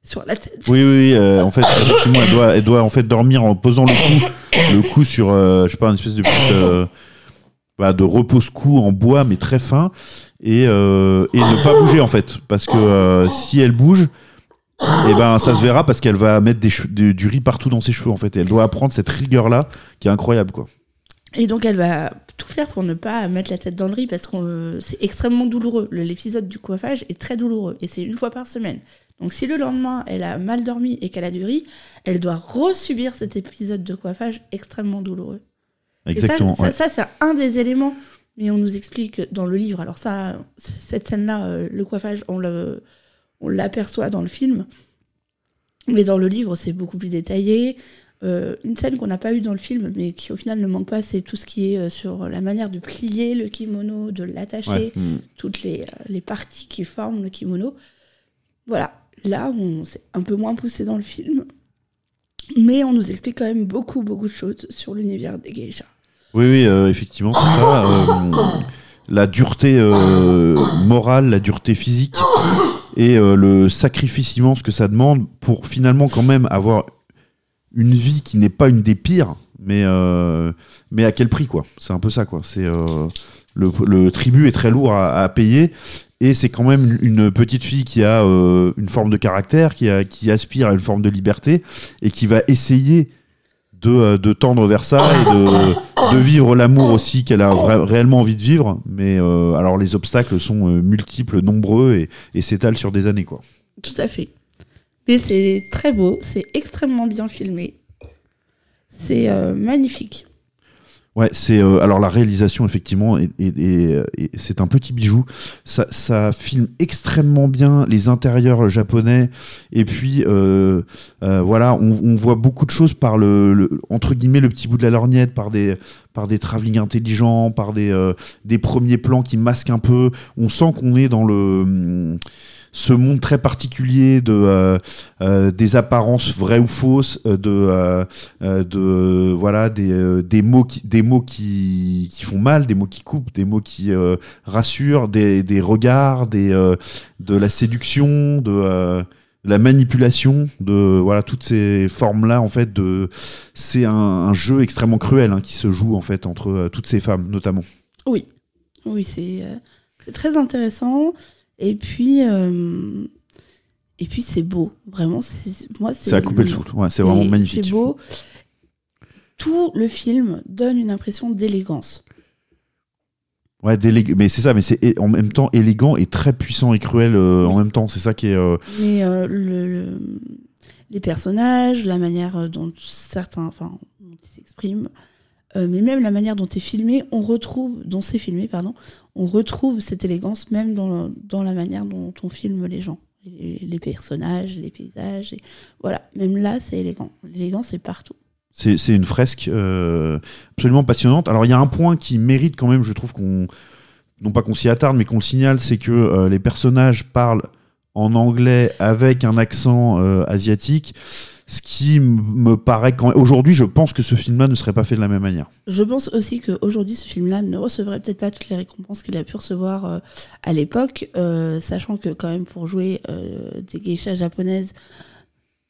Speaker 2: sur la tête.
Speaker 1: Oui, oui, euh, en fait, effectivement, elle doit, elle doit en fait dormir en posant le cou, le cou sur, euh, je sais pas, une espèce de petite, de repose-cou en bois, mais très fin, et, euh, et ne pas bouger en fait, parce que euh, si elle bouge, et ben ça se verra parce qu'elle va mettre du, riz partout dans ses cheveux en fait. Elle doit apprendre cette rigueur là, qui est incroyable quoi.
Speaker 2: Et donc elle va tout faire pour ne pas mettre la tête dans le riz parce que euh, c'est extrêmement douloureux. L'épisode du coiffage est très douloureux et c'est une fois par semaine. Donc si le lendemain elle a mal dormi et qu'elle a du riz, elle doit resubir cet épisode de coiffage extrêmement douloureux. Et ça-
Speaker 1: Exactement.
Speaker 2: ça, c'est un des éléments. Mais on nous explique dans le livre. Alors ça, cette scène-là, euh, le coiffage, on le, on l'aperçoit dans le film. Mais dans le livre, c'est beaucoup plus détaillé. Euh, une scène qu'on n'a pas eue dans le film, mais qui au final ne manque pas, c'est tout ce qui est euh, sur la manière de plier le kimono, de l'attacher,
Speaker 1: Ouais. Mm.
Speaker 2: toutes les, euh, les parties qui forment le kimono. Voilà, là, on c'est un peu moins poussé dans le film. Mais on nous explique quand même beaucoup, beaucoup de choses sur l'univers des geishas.
Speaker 1: Oui, oui, euh, effectivement, c'est ça. euh, la dureté euh, morale, la dureté physique et le sacrifice immense que ça demande pour finalement quand même avoir une vie qui n'est pas une des pires, mais, mais à quel prix, quoi. C'est un peu ça, quoi. C'est, le, tribut est très lourd à, payer. Et c'est quand même une petite fille qui a une forme de caractère, qui, a, qui aspire à une forme de liberté et qui va essayer de, euh, de tendre vers ça et de, vivre l'amour aussi qu'elle a réellement envie de vivre. Mais euh, alors les obstacles sont euh, multiples, nombreux et, s'étalent sur des années. Quoi.
Speaker 2: Tout à fait. Mais c'est très beau, c'est extrêmement bien filmé. C'est magnifique.
Speaker 1: Ouais, c'est euh, alors la réalisation effectivement et, c'est un petit bijou. Ça, ça filme extrêmement bien les intérieurs japonais et puis euh, euh, voilà, on, on voit beaucoup de choses par le, le- entre guillemets le petit bout de la lorgnette, par des par des travelling intelligents, par des euh, des premiers plans qui masquent un peu. On sent qu'on est dans le hum, ce monde très particulier de euh, euh, des apparences vraies ou fausses, euh, de de voilà des, des mots qui des mots qui, qui font mal, des mots qui coupent, des mots qui rassurent, des, des regards, des de la séduction, de la manipulation, de voilà toutes ces formes là en fait de c'est un, jeu extrêmement cruel hein, qui se joue en fait entre toutes ces femmes notamment.
Speaker 2: Oui, oui, c'est très intéressant. Et puis, euh, et puis c'est beau, vraiment. Moi,
Speaker 1: C'est à couper le souffle. Ouais, c'est vraiment magnifique.
Speaker 2: C'est beau. Tout le film donne une impression d'élégance.
Speaker 1: Ouais, mais c'est ça, mais c'est en même temps élégant et très puissant et cruel euh, en même temps. C'est ça qui est. euh,
Speaker 2: Mais euh, le, le- les personnages, la manière dont certains, enfin, ils s'expriment, mais même la manière dont est filmé, on retrouve, dont c'est filmé, pardon, on retrouve cette élégance même dans, dans la manière dont on filme les gens, les, personnages, les paysages. Voilà, même là, c'est élégant. L'élégance est partout.
Speaker 1: C'est c'est une fresque euh, absolument passionnante. Alors il y a un point qui mérite quand même, je trouve qu'on non pas qu'on s'y attarde, mais qu'on le signale, c'est que euh, les personnages parlent en anglais avec un accent euh, asiatique, ce qui me paraît quand aujourd'hui, je pense que ce film-là ne serait pas fait de la même manière.
Speaker 2: Je pense aussi qu'aujourd'hui, ce film-là ne recevrait peut-être pas toutes les récompenses qu'il a pu recevoir euh, à l'époque, euh, sachant que quand même pour jouer euh, des geishas japonaises,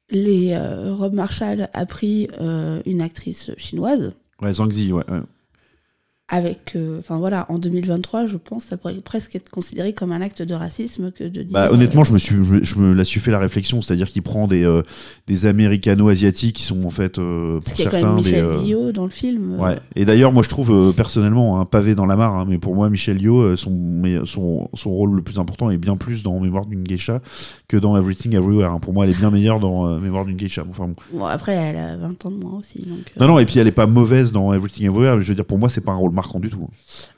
Speaker 2: les Rob Marshall a pris une actrice chinoise.
Speaker 1: Ouais, Zhang Zi, ouais. ouais.
Speaker 2: Avec, euh, enfin voilà, en 2023, je pense, ça pourrait presque être considéré comme un acte de racisme que de dire.
Speaker 1: Bah, honnêtement, je me suis, je, me- je me la suis fait la réflexion, c'est-à-dire qu'il prend des euh, des américano-asiatiques qui sont en fait euh,
Speaker 2: Parce
Speaker 1: pour
Speaker 2: qu'il y a quand
Speaker 1: certains
Speaker 2: même
Speaker 1: des
Speaker 2: Michel
Speaker 1: euh,
Speaker 2: Yeoh dans le film. euh,
Speaker 1: Ouais. Et d'ailleurs, moi, je trouve euh, personnellement un pavé dans la mare, hein, mais pour moi, Michel euh, son, son, son rôle le plus important est bien plus dans Mémoire d'une geisha que dans Everything Everywhere. hein. Pour moi, elle est bien meilleure dans euh, Mémoire d'une geisha. Enfin, bon.
Speaker 2: Bon, après, elle a 20 ans de moins aussi. Donc, euh,
Speaker 1: Non, non, et puis elle est pas mauvaise dans Everything Everywhere. mais Je veux dire, pour moi, c'est pas un rôle marquant du tout.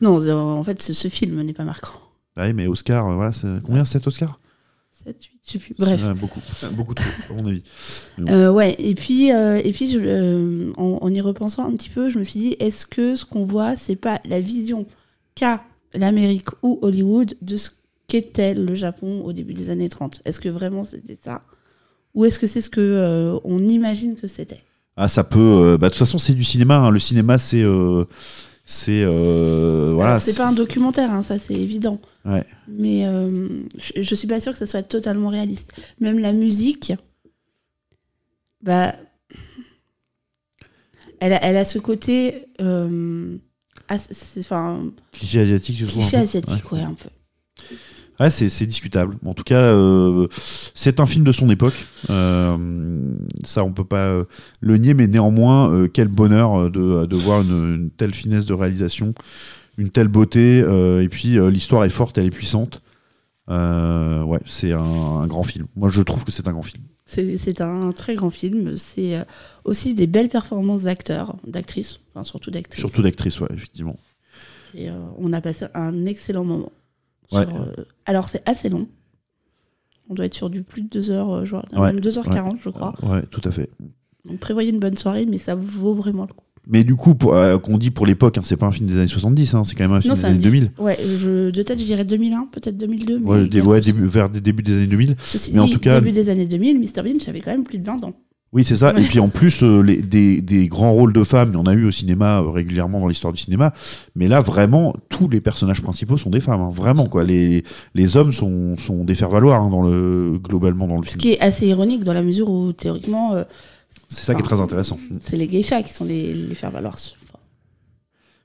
Speaker 2: Non, euh, en fait, ce, ce film n'est pas marquant.
Speaker 1: Ouais, mais Oscar, euh, voilà, combien 7 Oscars
Speaker 2: 7, 8, je sais plus. Bref.
Speaker 1: Ouais, beaucoup, beaucoup trop, à mon avis. Bon.
Speaker 2: Euh, ouais, et puis, euh, et puis je, euh, en, en y repensant un petit peu, je me suis dit, est-ce que ce qu'on voit, c'est pas la vision qu'a l'Amérique ou Hollywood de ce qu'était le Japon au début des années 30 Est-ce que vraiment c'était ça? Ou est-ce que c'est ce que euh, on imagine que c'était?
Speaker 1: Ah, ça peut. euh, bah, de toute façon, c'est du cinéma. hein. Le cinéma, c'est. C'est. euh, voilà.
Speaker 2: C'est pas un documentaire, hein, ça c'est évident.
Speaker 1: Ouais.
Speaker 2: Mais euh, je, je suis pas sûre que ça soit totalement réaliste. Même la musique, bah, elle a, elle a ce côté, euh, enfin,
Speaker 1: Cliché asiatique, je trouve.
Speaker 2: cliché asiatique, ouais, un peu.
Speaker 1: Ouais, c'est discutable. En tout cas, euh, c'est un film de son époque. Euh, ça, on peut pas euh, le nier, mais néanmoins, quel bonheur de, de voir une, une telle finesse de réalisation, une telle beauté. et puis, l'histoire est forte, elle est puissante. Ouais, c'est un, un grand film. Moi, je trouve que c'est un grand film.
Speaker 2: C'est un très grand film. C'est aussi des belles performances d'acteurs, d'actrices, enfin surtout d'actrices.
Speaker 1: Surtout d'actrice, ouais, effectivement.
Speaker 2: Et euh, on a passé un excellent moment.
Speaker 1: Ouais.
Speaker 2: Sur, euh, alors c'est assez long. On doit être sur du plus de 2 heures, euh, genre,
Speaker 1: Ouais,
Speaker 2: même 2h40
Speaker 1: ouais.
Speaker 2: je crois.
Speaker 1: Ouais, tout à fait.
Speaker 2: Donc prévoyez une bonne soirée, mais ça vaut vraiment le coup.
Speaker 1: Mais du coup, euh, qu'on dit pour l'époque, hein, c'est pas un film des années 70, hein, c'est quand même un film des
Speaker 2: c'est un
Speaker 1: années
Speaker 2: di-
Speaker 1: 2000.
Speaker 2: Ouais, je, de tête je dirais 2001, peut-être 2002. Mais
Speaker 1: Ouais, des- ouais, début, vers des débuts des années 2000.
Speaker 2: Ceci
Speaker 1: mais en
Speaker 2: dit,
Speaker 1: tout cas,
Speaker 2: début des années 2000, Mr Bean, j'avais quand même plus de 20 ans.
Speaker 1: Oui, c'est ça.
Speaker 2: Ouais.
Speaker 1: Et puis en plus, euh, les- des, des grands rôles de femmes, il y en a eu au cinéma euh, régulièrement dans l'histoire du cinéma. Mais là, vraiment, tous les personnages principaux sont des femmes. hein. Vraiment, quoi. Les, les hommes sont, sont des faire-valoir hein, dans le, globalement dans le
Speaker 2: Ce
Speaker 1: film.
Speaker 2: qui est assez ironique dans la mesure où théoriquement, euh,
Speaker 1: C'est ça qui est très intéressant.
Speaker 2: c'est les geishas qui sont les, les faire-valoir. Enfin,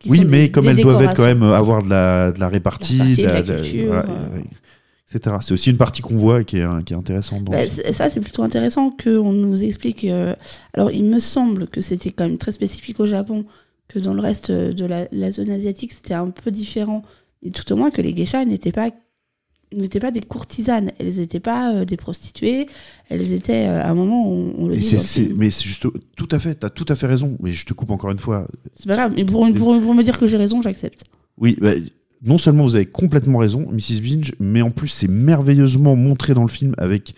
Speaker 1: Oui, mais
Speaker 2: des-
Speaker 1: comme
Speaker 2: des
Speaker 1: elles doivent être quand même avoir de la, de la répartie,
Speaker 2: La
Speaker 1: de
Speaker 2: la
Speaker 1: de
Speaker 2: culture,
Speaker 1: voilà,
Speaker 2: euh.
Speaker 1: euh, etc. C'est aussi une partie qu'on voit et qui est, qui est intéressante.
Speaker 2: Bah, ça, c'est plutôt intéressant qu'on nous explique. euh, alors, il me semble que c'était quand même très spécifique au Japon, que dans le reste de la, la zone asiatique, c'était un peu différent. Et tout au moins que les geishas n'étaient pas n'étaient pas des courtisanes, elles n'étaient pas euh, des prostituées, elles étaient euh, à un moment on, on le dit le
Speaker 1: mais c'est juste tout à fait, t'as tout à fait raison. Mais je te coupe encore une fois.
Speaker 2: C'est pas grave, mais pour, pour, pour me dire que j'ai raison, j'accepte.
Speaker 1: Oui, bah, non seulement vous avez complètement raison, Mrs. Binge, mais en plus c'est merveilleusement montré dans le film avec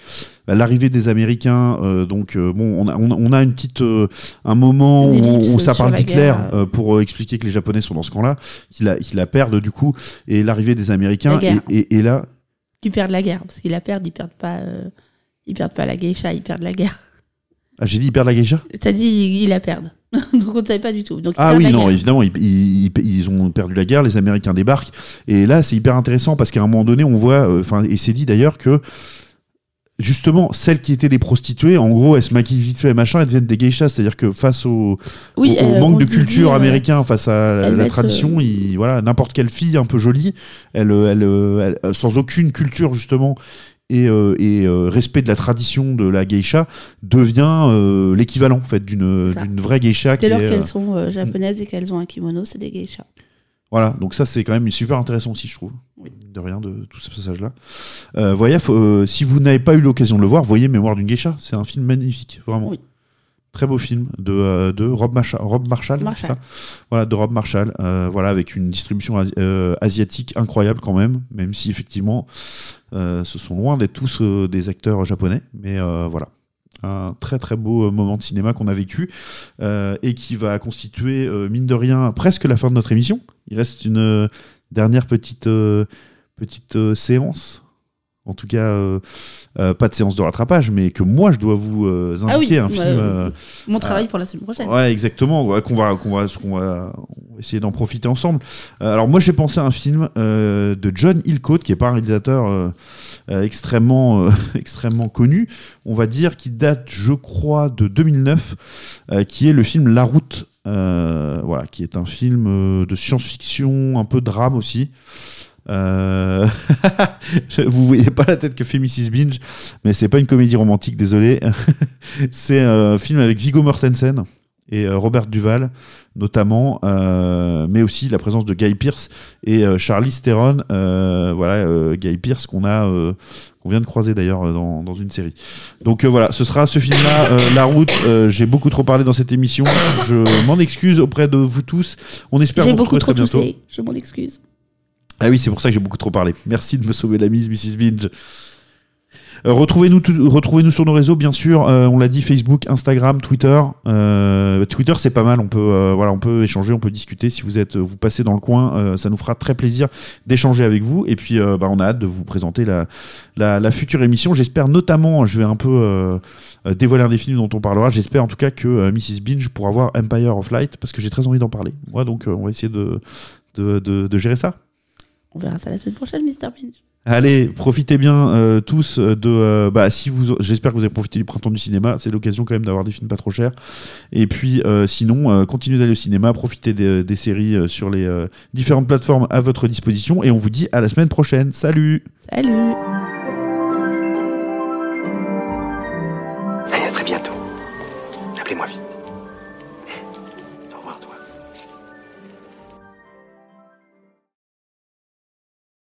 Speaker 1: bah, l'arrivée des Américains. euh, donc euh, bon, on a, on a- une petite, euh, un moment où, ça parle d'Hitler pour expliquer que les Japonais sont dans ce camp-là, qu'ils la, perdent du coup, et l'arrivée des Américains.
Speaker 2: La.
Speaker 1: Et, et- et là,
Speaker 2: Qui perdent la guerre, parce qu'ils la perdent, ils perdent pas, ils perdent pas la geisha, ils perdent la guerre.
Speaker 1: Ah, j'ai dit ils perdent la geisha.
Speaker 2: T'as dit ils, ils la perdent, donc on ne savait pas du tout. Donc,
Speaker 1: Ah oui, non,
Speaker 2: guerre.
Speaker 1: évidemment, ils, ils- ils- ont perdu la guerre, les Américains débarquent, et là c'est hyper intéressant parce qu'à un moment donné, on voit, euh, enfin, et c'est dit d'ailleurs que justement, celles qui étaient des prostituées, en gros, elles se maquillent vite fait, machin, elles deviennent des geishas, c'est-à-dire que face au,
Speaker 2: Oui,
Speaker 1: au- au
Speaker 2: euh,
Speaker 1: manque de culture
Speaker 2: euh,
Speaker 1: américain, face à la, tradition,
Speaker 2: euh,
Speaker 1: il- voilà, n'importe quelle fille un peu jolie, elle, elle, elle- sans aucune culture justement. Et, euh, et, euh, respect de la tradition de la geisha devient euh, l'équivalent en fait d'une vraie geisha
Speaker 2: Dès lors qu'elles sont japonaises et qu'elles ont un kimono, c'est des geishas.
Speaker 1: Voilà, donc ça c'est quand même super intéressant aussi, je trouve.
Speaker 2: Oui.
Speaker 1: De rien de tout ce passage-là. Euh, voyez, faut- euh, si vous n'avez pas eu l'occasion de le voir, voyez Mémoire d'une geisha. C'est un film magnifique, vraiment.
Speaker 2: Oui.
Speaker 1: Très beau film de, euh, de Rob, Macha- Rob Marshall.
Speaker 2: Marshall.
Speaker 1: c'est ça? Voilà, de Rob Marshall. euh, voilà, avec une distribution asi- euh, asiatique incroyable quand même, même si effectivement, euh, ce sont loin d'être tous des acteurs japonais. Mais voilà. Un très très beau moment de cinéma qu'on a vécu euh, et qui va constituer, euh, mine de rien, presque la fin de notre émission. Il reste une euh, dernière petite, petite séance. En tout cas, euh, euh, pas de séance de rattrapage, mais que moi je dois vous euh,
Speaker 2: Ah oui,
Speaker 1: indiquer un
Speaker 2: ouais,
Speaker 1: film. euh,
Speaker 2: Mon travail pour la semaine prochaine.
Speaker 1: Ouais, exactement. ouais, qu'on va, qu'on va, qu'on va, essayer d'en profiter ensemble. Alors moi, j'ai pensé à un film de John Hillcoat, qui est pas un réalisateur extrêmement, extrêmement connu, on va dire, qui date, je crois, de 2009, euh, qui est le film La Route. voilà, qui est un film de science-fiction, un peu drame aussi. Euh, vous voyez pas la tête que fait Mrs. Binge, mais c'est pas une comédie romantique, désolé. c'est un film avec Viggo Mortensen et euh, Robert Duval notamment, euh, mais aussi la présence de Guy Pearce et euh, Charlie Theron. euh, voilà, euh, Guy Pearce qu'on a, euh, qu'on vient de croiser d'ailleurs euh, dans, dans une série. Donc euh, voilà, ce sera ce film-là, euh, La Route. Euh, J'ai beaucoup trop parlé dans cette émission. Je m'en excuse auprès de vous tous. On espère vous retrouver très bientôt.
Speaker 2: toussé, je m'en excuse.
Speaker 1: Ah oui, c'est pour ça que j'ai beaucoup trop parlé. Merci de me sauver la mise, Mrs. Binge. Euh, Retrouvez-nous sur nos réseaux, bien sûr. Euh, on l'a dit, Facebook, Instagram, Twitter. Euh, Twitter, c'est pas mal. On peut, voilà, on peut échanger, on peut discuter. Si vous êtes, vous passez dans le coin, ça nous fera très plaisir d'échanger avec vous. Et puis, bah, on a hâte de vous présenter la, future émission. J'espère notamment, je vais un peu dévoiler un des dont on parlera. J'espère en tout cas que Mrs. Binge pourra voir Empire of Light parce que j'ai très envie d'en parler. Moi, donc, on va essayer de gérer ça.
Speaker 2: On verra ça la semaine prochaine, Mr. Binge.
Speaker 1: Allez, profitez bien euh, tous de. euh, bah, si vous, j'espère que vous avez profité du printemps du cinéma. C'est l'occasion quand même d'avoir des films pas trop chers. Et puis, euh, sinon, euh, continuez d'aller au cinéma, profitez des, des séries euh, sur les euh, différentes plateformes à votre disposition. Et on vous dit à la semaine prochaine. Salut.
Speaker 2: Salut.